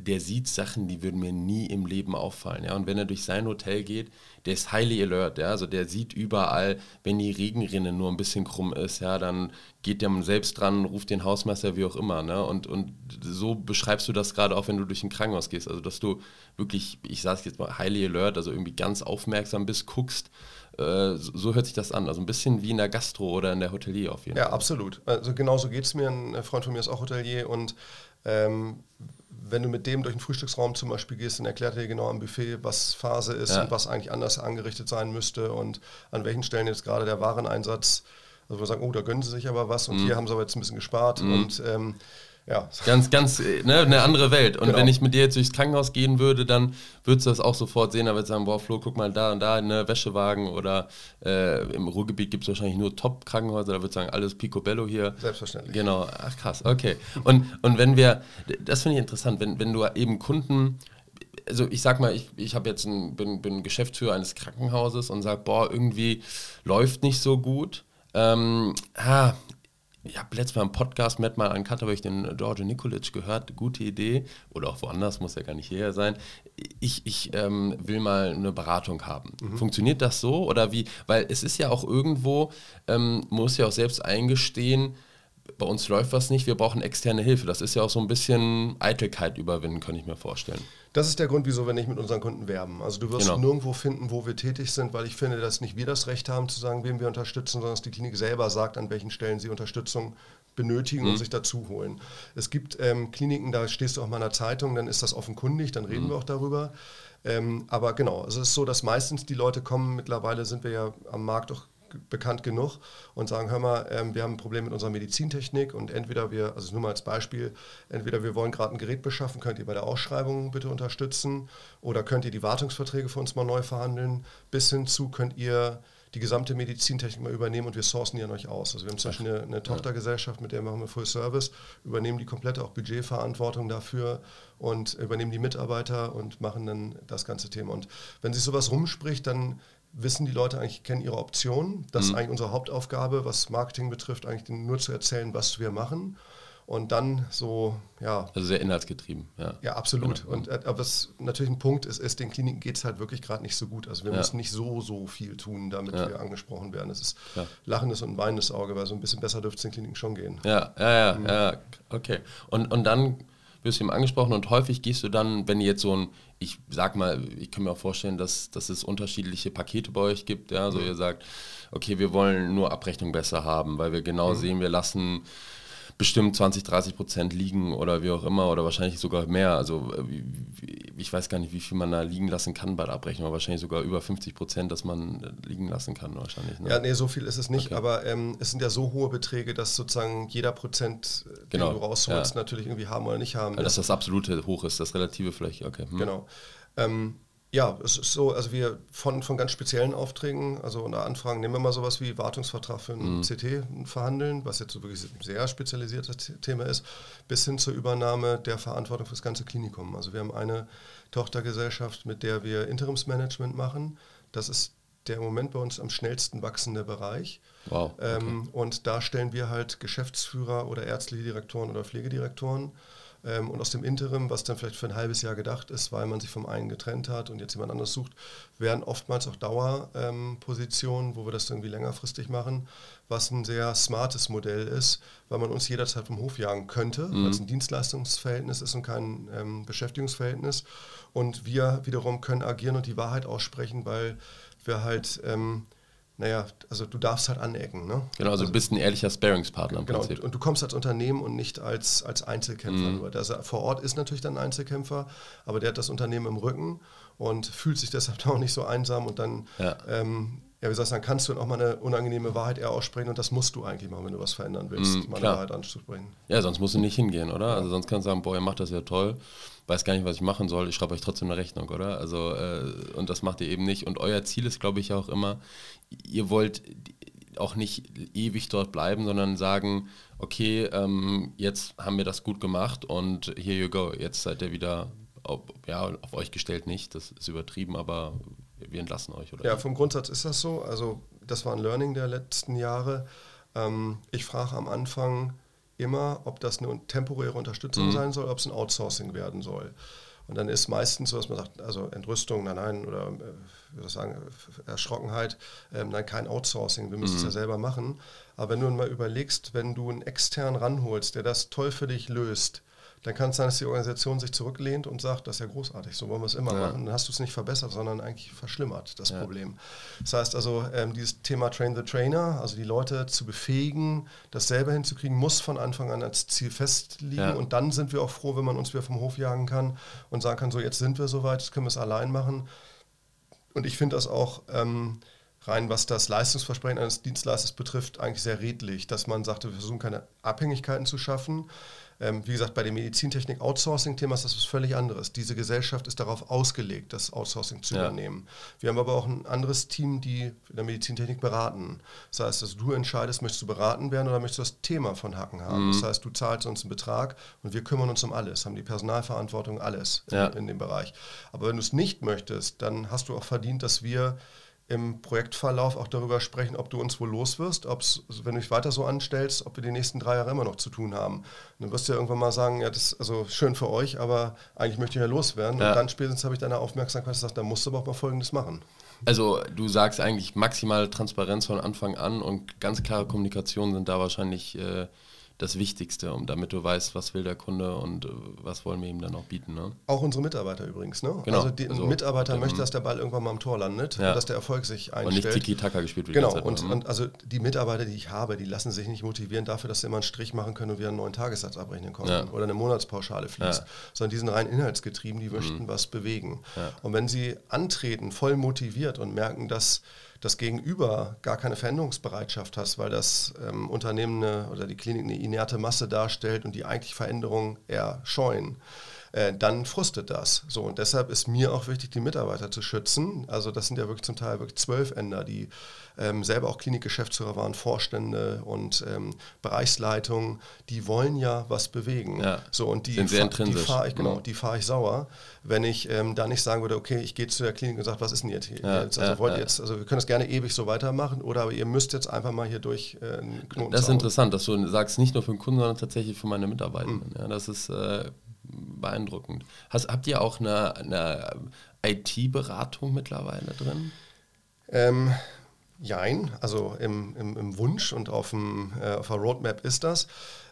der sieht Sachen, die würden mir nie im Leben auffallen. Ja? Und wenn er durch sein Hotel geht, der ist highly alert. Ja? Also der sieht überall, wenn die Regenrinne nur ein bisschen krumm ist, ja, dann geht der selbst dran, ruft den Hausmeister, wie auch immer. Ne? Und, und so beschreibst du das gerade auch, wenn du durch ein Krankenhaus gehst. Also dass du wirklich, ich sage es jetzt mal, highly alert, also irgendwie ganz aufmerksam bist, guckst. Äh, so hört sich das an. Also ein bisschen wie in der Gastro oder in der Hotelier auf jeden ja, Fall. Ja, absolut. Also genauso geht es mir. Ein Freund von mir ist auch Hotelier und ähm, wenn du mit dem durch den Frühstücksraum zum Beispiel gehst, dann erklärt er dir genau am Buffet, was Phase ist ja. und was eigentlich anders angerichtet sein müsste und an welchen Stellen jetzt gerade der Wareneinsatz, also wir sagen, oh, da gönnen sie sich aber was und mhm. hier haben sie aber jetzt ein bisschen gespart mhm. und ähm, ja. Ganz, ganz, äh, ne, eine andere Welt. Und genau. wenn ich mit dir jetzt durchs Krankenhaus gehen würde, dann würdest du das auch sofort sehen. Da würde sagen, boah, Flo, guck mal da und da, ne, Wäschewagen oder äh, im Ruhrgebiet gibt es wahrscheinlich nur Top-Krankenhäuser. Da würde ich sagen, alles Picobello hier. Selbstverständlich. Genau. Ach krass, okay. Und, und wenn wir, das finde ich interessant, wenn, wenn du eben Kunden also ich sag mal, ich, ich habe jetzt ein, bin, bin Geschäftsführer eines Krankenhauses und sage, boah, irgendwie läuft nicht so gut. Ähm, ah, ich habe letztes Mal im Podcast mit mal an Cut, habe ich den George Nikolic gehört, gute Idee, oder auch woanders, muss ja gar nicht hierher sein. Ich, ich ähm, will mal eine Beratung haben. Mhm. Funktioniert das so oder wie? Weil es ist ja auch irgendwo, ähm, muss ja auch selbst eingestehen, bei uns läuft was nicht, wir brauchen externe Hilfe. Das ist ja auch so ein bisschen Eitelkeit überwinden, kann ich mir vorstellen. Das ist der Grund, wieso wir nicht mit unseren Kunden werben. Also du wirst genau. nirgendwo finden, wo wir tätig sind, weil ich finde, dass nicht wir das Recht haben zu sagen, wem wir unterstützen, sondern dass die Klinik selber sagt, an welchen Stellen sie Unterstützung benötigen mhm. und sich dazu holen. Es gibt ähm, Kliniken, da stehst du auch mal in der Zeitung, dann ist das offenkundig, dann reden mhm. wir auch darüber. Ähm, aber genau, es ist so, dass meistens die Leute kommen, mittlerweile sind wir ja am Markt auch bekannt genug und sagen, hör mal, ähm, wir haben ein Problem mit unserer Medizintechnik und entweder wir, also nur mal als Beispiel, entweder wir wollen gerade ein Gerät beschaffen, könnt ihr bei der Ausschreibung bitte unterstützen oder könnt ihr die Wartungsverträge für uns mal neu verhandeln, bis hin zu könnt ihr die gesamte Medizintechnik mal übernehmen und wir sourcen die an euch aus. Also wir haben zum Beispiel eine, eine Tochtergesellschaft, mit der machen wir Full Service, übernehmen die komplette auch Budgetverantwortung dafür und übernehmen die Mitarbeiter und machen dann das ganze Thema. Und wenn sich sowas rumspricht, dann wissen die Leute eigentlich, kennen ihre Optionen. Das mhm. ist eigentlich unsere Hauptaufgabe, was Marketing betrifft, eigentlich nur zu erzählen, was wir machen. Und dann so, ja. Also sehr inhaltsgetrieben, ja. Ja, absolut. Genau. Und äh, aber was natürlich ein Punkt ist, ist, den Kliniken geht es halt wirklich gerade nicht so gut. Also wir ja. müssen nicht so, so viel tun, damit ja. wir angesprochen werden. Es ist ja. lachendes und weinendes Auge, weil so ein bisschen besser dürfte es den Kliniken schon gehen. Ja, ja, ja, mhm. ja. okay. Und, und dann wirst du ihm angesprochen und häufig gehst du dann, wenn ihr jetzt so ein, ich sag mal, ich kann mir auch vorstellen, dass, dass es unterschiedliche Pakete bei euch gibt, ja, so mhm. ihr sagt, okay, wir wollen nur Abrechnung besser haben, weil wir genau mhm. sehen, wir lassen bestimmt 20, 30 Prozent liegen oder wie auch immer oder wahrscheinlich sogar mehr. Also äh, ich weiß gar nicht, wie viel man da liegen lassen kann bei der Abrechnung, aber wahrscheinlich sogar über 50 Prozent, dass man äh, liegen lassen kann wahrscheinlich. Ne? Ja, nee, so viel ist es nicht, okay. aber ähm, es sind ja so hohe Beträge, dass sozusagen jeder Prozent, äh, den genau. du rausholst, ja. natürlich irgendwie haben oder nicht haben. Also, dass das absolute hoch ist, das relative vielleicht, okay. Hm. Genau. Ähm, ja, es ist so, also wir von, von ganz speziellen Aufträgen, also unter Anfragen nehmen wir mal sowas wie Wartungsvertrag für ein mhm. CT verhandeln, was jetzt so wirklich ein sehr spezialisiertes Thema ist, bis hin zur Übernahme der Verantwortung für das ganze Klinikum. Also wir haben eine Tochtergesellschaft, mit der wir Interimsmanagement machen. Das ist der im Moment bei uns am schnellsten wachsende Bereich. Wow. Okay. Ähm, und da stellen wir halt Geschäftsführer oder ärztliche Direktoren oder Pflegedirektoren ähm, und aus dem Interim, was dann vielleicht für ein halbes Jahr gedacht ist, weil man sich vom einen getrennt hat und jetzt jemand anderes sucht, werden oftmals auch Dauerpositionen, ähm, wo wir das irgendwie längerfristig machen, was ein sehr smartes Modell ist, weil man uns jederzeit vom Hof jagen könnte, mhm. weil es ein Dienstleistungsverhältnis ist und kein ähm, Beschäftigungsverhältnis. Und wir wiederum können agieren und die Wahrheit aussprechen, weil wir halt ähm, naja, also du darfst halt anecken. Ne? Genau, also, du bist ein ehrlicher Sparingspartner im genau, Prinzip. Und du kommst als Unternehmen und nicht als, als Einzelkämpfer. Mhm. Also vor Ort ist natürlich dann ein Einzelkämpfer, aber der hat das Unternehmen im Rücken und fühlt sich deshalb <laughs> auch nicht so einsam und dann, ja. ähm, ja, wie soll ich sagen, kannst du dann auch mal eine unangenehme Wahrheit eher aussprechen und das musst du eigentlich machen, wenn du was verändern willst, mhm, mal eine Wahrheit anzusprechen. Ja, sonst musst du nicht hingehen, oder? Ja. Also sonst kannst du sagen, boah, ihr macht das ja toll weiß gar nicht, was ich machen soll, ich schreibe euch trotzdem eine Rechnung, oder? Also, äh, und das macht ihr eben nicht. Und euer Ziel ist, glaube ich, auch immer, ihr wollt auch nicht ewig dort bleiben, sondern sagen, okay, ähm, jetzt haben wir das gut gemacht und here you go, jetzt seid ihr wieder auf, ja, auf euch gestellt nicht, das ist übertrieben, aber wir entlassen euch, oder? Ja, vom Grundsatz ist das so. Also das war ein Learning der letzten Jahre. Ähm, ich frage am Anfang, immer, ob das eine temporäre Unterstützung mhm. sein soll, ob es ein Outsourcing werden soll. Und dann ist meistens so, dass man sagt, also Entrüstung, nein, nein, oder äh, ich sagen, Erschrockenheit, ähm, nein, kein Outsourcing, wir müssen es ja mhm. selber machen. Aber wenn du mal überlegst, wenn du einen extern ranholst, der das toll für dich löst, dann kann es sein, dass die Organisation sich zurücklehnt und sagt, das ist ja großartig, so wollen wir es immer ja. machen. Dann hast du es nicht verbessert, sondern eigentlich verschlimmert, das ja. Problem. Das heißt also, ähm, dieses Thema Train the Trainer, also die Leute zu befähigen, das selber hinzukriegen, muss von Anfang an als Ziel festliegen. Ja. Und dann sind wir auch froh, wenn man uns wieder vom Hof jagen kann und sagen kann, so jetzt sind wir soweit, jetzt können wir es allein machen. Und ich finde das auch... Ähm, rein was das Leistungsversprechen eines Dienstleisters betrifft, eigentlich sehr redlich, dass man sagte, wir versuchen keine Abhängigkeiten zu schaffen, ähm, wie gesagt, bei dem Medizintechnik-Outsourcing-Thema ist das was völlig anderes. Diese Gesellschaft ist darauf ausgelegt, das Outsourcing zu ja. übernehmen. Wir haben aber auch ein anderes Team, die in der Medizintechnik beraten. Das heißt, dass du entscheidest, möchtest du beraten werden oder möchtest du das Thema von Hacken haben. Mhm. Das heißt, du zahlst uns einen Betrag und wir kümmern uns um alles, haben die Personalverantwortung, alles ja. in, in dem Bereich. Aber wenn du es nicht möchtest, dann hast du auch verdient, dass wir im Projektverlauf auch darüber sprechen, ob du uns wohl los wirst, ob's, wenn du dich weiter so anstellst, ob wir die nächsten drei Jahre immer noch zu tun haben. Und dann wirst du ja irgendwann mal sagen, ja, das ist also schön für euch, aber eigentlich möchte ich ja loswerden. Ja. Und dann spätestens habe ich deine Aufmerksamkeit gesagt, da musst du aber auch mal Folgendes machen. Also du sagst eigentlich maximale Transparenz von Anfang an und ganz klare Kommunikation sind da wahrscheinlich äh, das Wichtigste, um damit du weißt, was will der Kunde und äh, was wollen wir ihm dann auch bieten. Ne? Auch unsere Mitarbeiter übrigens. Ne? Genau. Also die, also, Mitarbeiter möchte, dass der Ball irgendwann mal am Tor landet ja. und dass der Erfolg sich einstellt. Und nicht Tiki-Taka gespielt wird. Genau. Und, und, also die Mitarbeiter, die ich habe, die lassen sich nicht motivieren dafür, dass sie immer einen Strich machen können und wieder einen neuen Tagessatz abrechnen können ja. oder eine Monatspauschale fließt, ja. sondern die sind rein inhaltsgetrieben, die möchten mhm. was bewegen. Und wenn sie antreten, voll motiviert und merken, dass das Gegenüber gar keine Veränderungsbereitschaft hast, weil das ähm, Unternehmen eine, oder die Klinik eine inerte Masse darstellt und die eigentlich Veränderungen eher scheuen, äh, dann frustet das. So, und deshalb ist mir auch wichtig, die Mitarbeiter zu schützen. Also das sind ja wirklich zum Teil wirklich zwölf Änder, die ähm, selber auch Klinikgeschäftsführer waren, Vorstände und ähm, Bereichsleitungen, die wollen ja was bewegen. Ja, so, und die, sind sehr die fahre ich, genau, mhm. die fahre ich sauer, wenn ich ähm, da nicht sagen würde, okay, ich gehe zu der Klinik und sage, was ist denn jetzt hier? Ja, jetzt? Also ja, wollt ihr jetzt, also wir können das gerne ewig so weitermachen oder aber ihr müsst jetzt einfach mal hier durch äh, einen Knoten. Das ist interessant, dass du sagst, nicht nur für den Kunden, sondern tatsächlich für meine Mitarbeitenden. Mhm. Ja, das ist äh, beeindruckend. Hast, habt ihr auch eine, eine IT-Beratung mittlerweile drin? Ähm, Jein, also im, im, im, Wunsch und auf, dem, äh, auf der Roadmap ist das.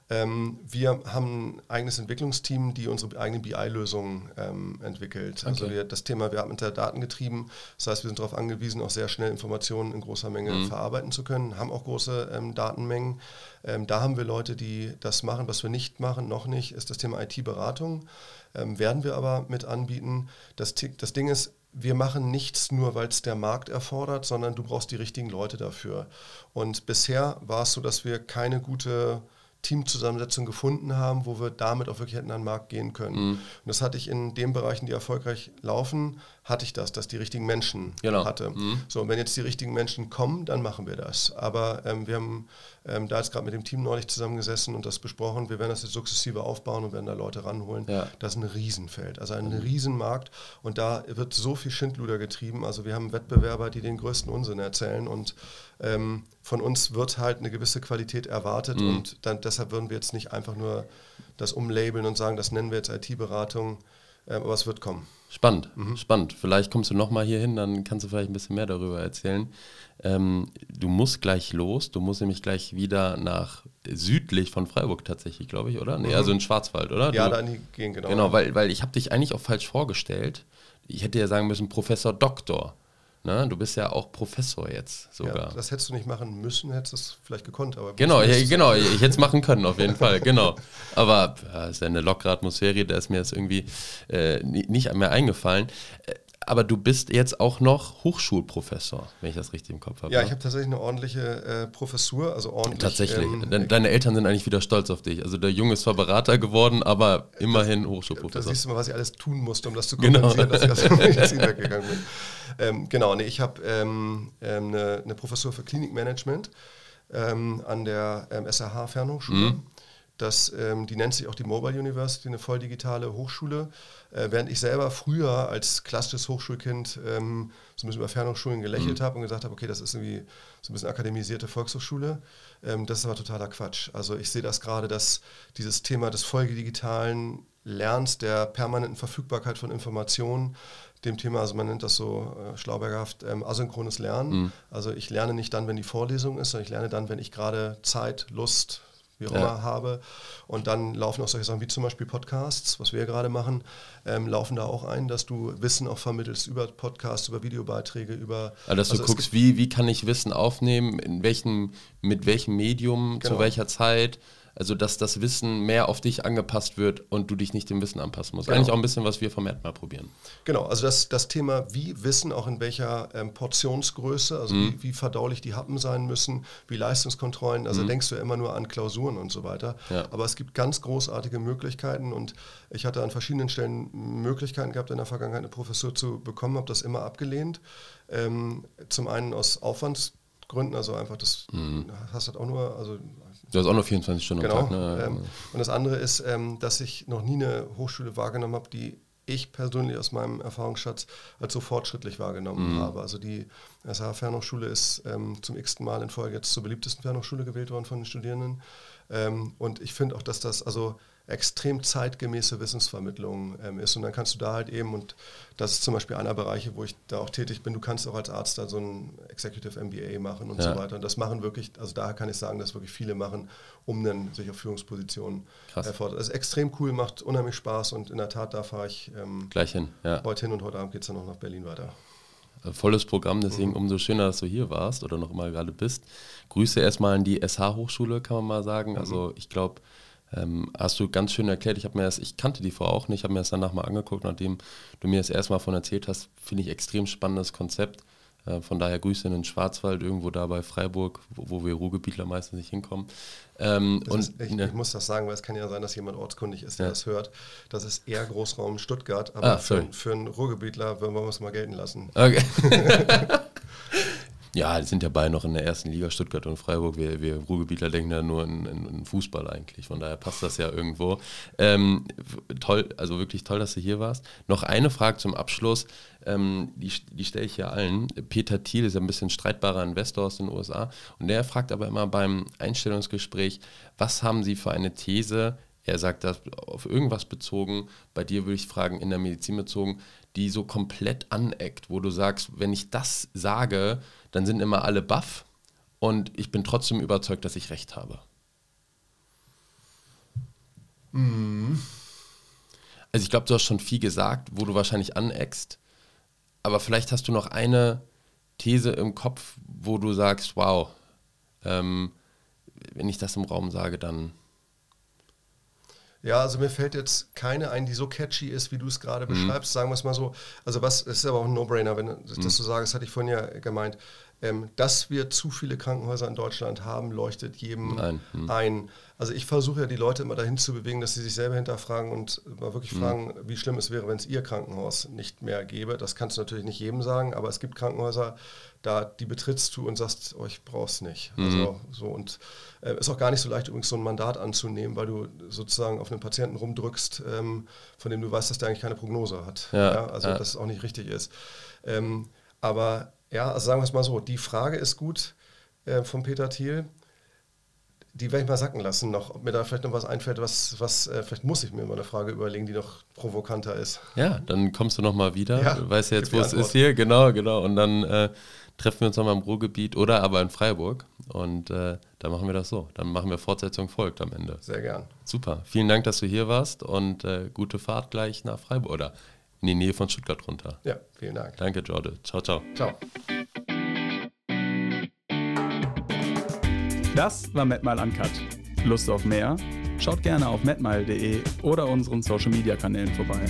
Ähm, wir haben ein eigenes Entwicklungsteam, die unsere eigene BI-Lösung ähm, entwickelt. Also okay. Also wir, das Thema, wir haben mit der Daten getrieben. Das heißt, wir sind darauf angewiesen, auch sehr schnell Informationen in großer Menge mhm. verarbeiten zu können, haben auch große ähm, Datenmengen. Ähm, da haben wir Leute, die das machen. Was wir nicht machen, noch nicht, ist das Thema IT-Beratung. Ähm, werden wir aber mit anbieten. Das, das Ding ist, wir machen nichts nur, weil es der Markt erfordert, sondern du brauchst die richtigen Leute dafür. Und bisher war es so, dass wir keine gute Teamzusammensetzung gefunden haben, wo wir damit auch wirklich hätten an den Markt gehen können. Mhm. Und das hatte ich in den Bereichen, die erfolgreich laufen, hatte ich das, dass die richtigen Menschen genau. hatte. Mhm. So, und wenn jetzt die richtigen Menschen kommen, dann machen wir das. Aber ähm, wir haben ähm, da jetzt gerade mit dem Team neulich zusammengesessen und das besprochen. Wir werden das jetzt sukzessive aufbauen und werden da Leute ranholen. Ja. Das ist ein Riesenfeld, also ein mhm. Riesenmarkt. Und da wird so viel Schindluder getrieben. Also wir haben Wettbewerber, die den größten Unsinn erzählen und ähm, von uns wird halt eine gewisse Qualität erwartet mhm. und dann, deshalb würden wir jetzt nicht einfach nur das umlabeln und sagen, das nennen wir jetzt IT-Beratung, äh, aber es wird kommen. Spannend, mhm. spannend. Vielleicht kommst du nochmal hier hin, dann kannst du vielleicht ein bisschen mehr darüber erzählen. Ähm, du musst gleich los, du musst nämlich gleich wieder nach südlich von Freiburg tatsächlich, glaube ich, oder? Nee, mhm. also in Schwarzwald, oder? Ja, da Gegend, genau. Genau, weil, weil ich habe dich eigentlich auch falsch vorgestellt. Ich hätte ja sagen müssen Professor Doktor. Ne? Du bist ja auch Professor jetzt sogar. Ja, das hättest du nicht machen müssen, hättest du es vielleicht gekonnt. Aber genau, ja, genau, ich hätte es machen können, auf jeden <laughs> Fall, genau. Aber es ist ja eine lockere Atmosphäre, da ist mir jetzt irgendwie äh, nicht mehr eingefallen. Aber du bist jetzt auch noch Hochschulprofessor, wenn ich das richtig im Kopf habe. Ja, ne? ich habe tatsächlich eine ordentliche äh, Professur, also ordentlich. Tatsächlich. Ähm, Deine, deine Eltern sind eigentlich wieder stolz auf dich. Also der Junge ist zwar Berater geworden, aber immerhin das, Hochschulprofessor. Da siehst du mal, was ich alles tun musste, um das zu genau. kompensieren, genau. dass ich aus <laughs> der Medizin weggegangen bin. Ähm, genau, nee, ich habe ähm, ähm, eine, eine, Professur für Klinikmanagement ähm, an der ähm, SRH Fernhochschule. Mhm. Das, die nennt sich auch die Mobile University, eine voll digitale Hochschule. Äh, während ich selber früher als klassisches Hochschulkind ähm, so ein bisschen über Fernhochschulen gelächelt mhm. habe und gesagt habe, okay, das ist irgendwie so ein bisschen akademisierte Volkshochschule. Ähm, das ist aber totaler Quatsch. Also ich sehe das gerade, dass dieses Thema des folgedigitalen Lernens, der permanenten Verfügbarkeit von Informationen, dem Thema, also man nennt das so äh, schlaubergerhaft, ähm, asynchrones Lernen. Mhm. Also ich lerne nicht dann, wenn die Vorlesung ist, sondern ich lerne dann, wenn ich gerade Zeit, Lust, wie auch ja. immer habe. Und dann laufen auch solche Sachen wie zum Beispiel Podcasts, was wir gerade machen, ähm, laufen da auch ein, dass du Wissen auch vermittelst über Podcasts, über Videobeiträge, über. Also, dass also du guckst, wie, wie kann ich Wissen aufnehmen, in welchem, mit welchem Medium, genau. zu welcher Zeit. Also, dass das Wissen mehr auf dich angepasst wird und du dich nicht dem Wissen anpassen musst. Genau. Eigentlich auch ein bisschen, was wir vom mal probieren. Genau, also das, das Thema, wie Wissen auch in welcher ähm, Portionsgröße, also mhm. wie, wie, verdaulich die Happen sein müssen, wie Leistungskontrollen, also mhm. denkst du immer nur an Klausuren und so weiter. Ja. Aber es gibt ganz großartige Möglichkeiten und ich hatte an verschiedenen Stellen Möglichkeiten gehabt, in der Vergangenheit eine Professur zu bekommen, habe das immer abgelehnt. Ähm, zum einen aus Aufwandsgründen, also einfach das mhm. hast halt auch nur, also Du hast auch nur 24 Stunden genau. am Tag. Ne? Ähm, und das andere ist, ähm, dass ich noch nie eine Hochschule wahrgenommen habe, die ich persönlich aus meinem Erfahrungsschatz als so fortschrittlich wahrgenommen mhm. habe. Also die SH Fernhochschule ist ähm, zum x Mal in Folge jetzt zur beliebtesten Fernhochschule gewählt worden von den Studierenden. Ähm, und ich finde auch, dass das, also extrem zeitgemäße Wissensvermittlung ähm, ist. Und dann kannst du da halt eben, und das ist zum Beispiel einer Bereiche, wo ich da auch tätig bin, du kannst auch als Arzt da so ein Executive MBA machen und ja. so weiter. Und das machen wirklich, also daher kann ich sagen, dass wirklich viele machen, um dann sich auf Führungspositionen erfordert. Das ist extrem cool, macht unheimlich Spaß und in der Tat, da fahre ich ähm, gleich hin. Ja. Heute hin und heute Abend geht es dann noch nach Berlin weiter äh, volles Programm, deswegen mhm. umso schöner, dass du hier warst oder noch mal gerade bist. Grüße erstmal an die SH-Hochschule, kann man mal sagen. Mhm. Also ich glaube, ähm, hast du ganz schön erklärt. Ich habe mir das, ich kannte die vorher auch nicht, habe mir das danach mal angeguckt, nachdem du mir das erstmal von erzählt hast, finde ich extrem spannendes Konzept. Äh, von daher Grüße in den Schwarzwald, irgendwo da bei Freiburg, wo, wo wir Ruhrgebietler meistens nicht hinkommen. Ähm, und, ist, ich, ne, ich, muss das sagen, weil es kann ja sein, dass jemand ortskundig ist, der ja. das hört. Das ist eher Großraum Stuttgart, aber ah, für, für, einen Ruhrgebietler wollen wir es mal gelten lassen. Okay. <laughs> <laughs> Ja, die sind ja beide noch in der ersten Liga, Stuttgart und Freiburg. Wir, wir Ruhrgebietler denken ja nur in, in, in, Fußball eigentlich. Von daher passt das ja irgendwo. Ähm, toll, also wirklich toll, dass du hier warst. Noch eine Frage zum Abschluss, ähm, die, die stelle ich hier allen. Peter Thiel ist ein bisschen streitbarer Investor aus den USA und der fragt aber immer beim Einstellungsgespräch, was haben Sie für eine These, er sagt das auf irgendwas bezogen, bei dir würde ich fragen, in der Medizin bezogen, die so komplett aneckt, wo du sagst, wenn ich das sage, dann sind immer alle baff und ich bin trotzdem überzeugt, dass ich recht habe. Mhm. Also ich glaube, du hast schon viel gesagt, wo du wahrscheinlich aneckst, aber vielleicht hast du noch eine These im Kopf, wo du sagst, wow, ähm, wenn ich das im Raum sage, dann ja, also mir fällt jetzt keine ein, die so catchy ist, wie du es gerade mhm. beschreibst. Sagen wir es mal so. Also was, es ist aber auch ein No-Brainer, wenn du das mhm. so sagst, hatte ich vorhin ja gemeint. Ähm, dass wir zu viele Krankenhäuser in Deutschland haben, leuchtet jedem ein. Mhm. ein. Also ich versuche ja die Leute immer dahin zu bewegen, dass sie sich selber hinterfragen und mal wirklich mhm. fragen, wie schlimm es wäre, wenn es ihr Krankenhaus nicht mehr gäbe. Das kannst du natürlich nicht jedem sagen, aber es gibt Krankenhäuser, da die betrittst du und sagst, oh, ich brauch's nicht. Mhm. Also so und äh, ist auch gar nicht so leicht übrigens so ein Mandat anzunehmen, weil du sozusagen auf einen Patienten rumdrückst, ähm, von dem du weißt, dass der eigentlich keine Prognose hat. Ja, ja also ja. dass es auch nicht richtig ist. Ähm, aber ja, also sagen wir es mal so, die Frage ist gut äh, von Peter Thiel. Die werde ich mal sacken lassen noch, ob mir da vielleicht noch was einfällt, was, was äh, vielleicht muss ich mir mal eine Frage überlegen, die noch provokanter ist. Ja, dann kommst du noch mal wieder. Ja, du weißt ja jetzt, wo es ist hier, genau, genau. Und dann äh, treffen wir uns nochmal im Ruhrgebiet oder aber in Freiburg. Und äh, dann machen wir das so. Dann machen wir Fortsetzung folgt am Ende. Sehr gern. Super. Vielen Dank, dass du hier warst und äh, gute Fahrt gleich nach Freiburg oder in die Nähe von Stuttgart runter. Ja, vielen Dank. Danke, Jordi. Ciao, ciao. Ciao. Das war MedMile Uncut. Lust auf mehr? Schaut gerne auf medmile.de oder unseren Social Media Kanälen vorbei.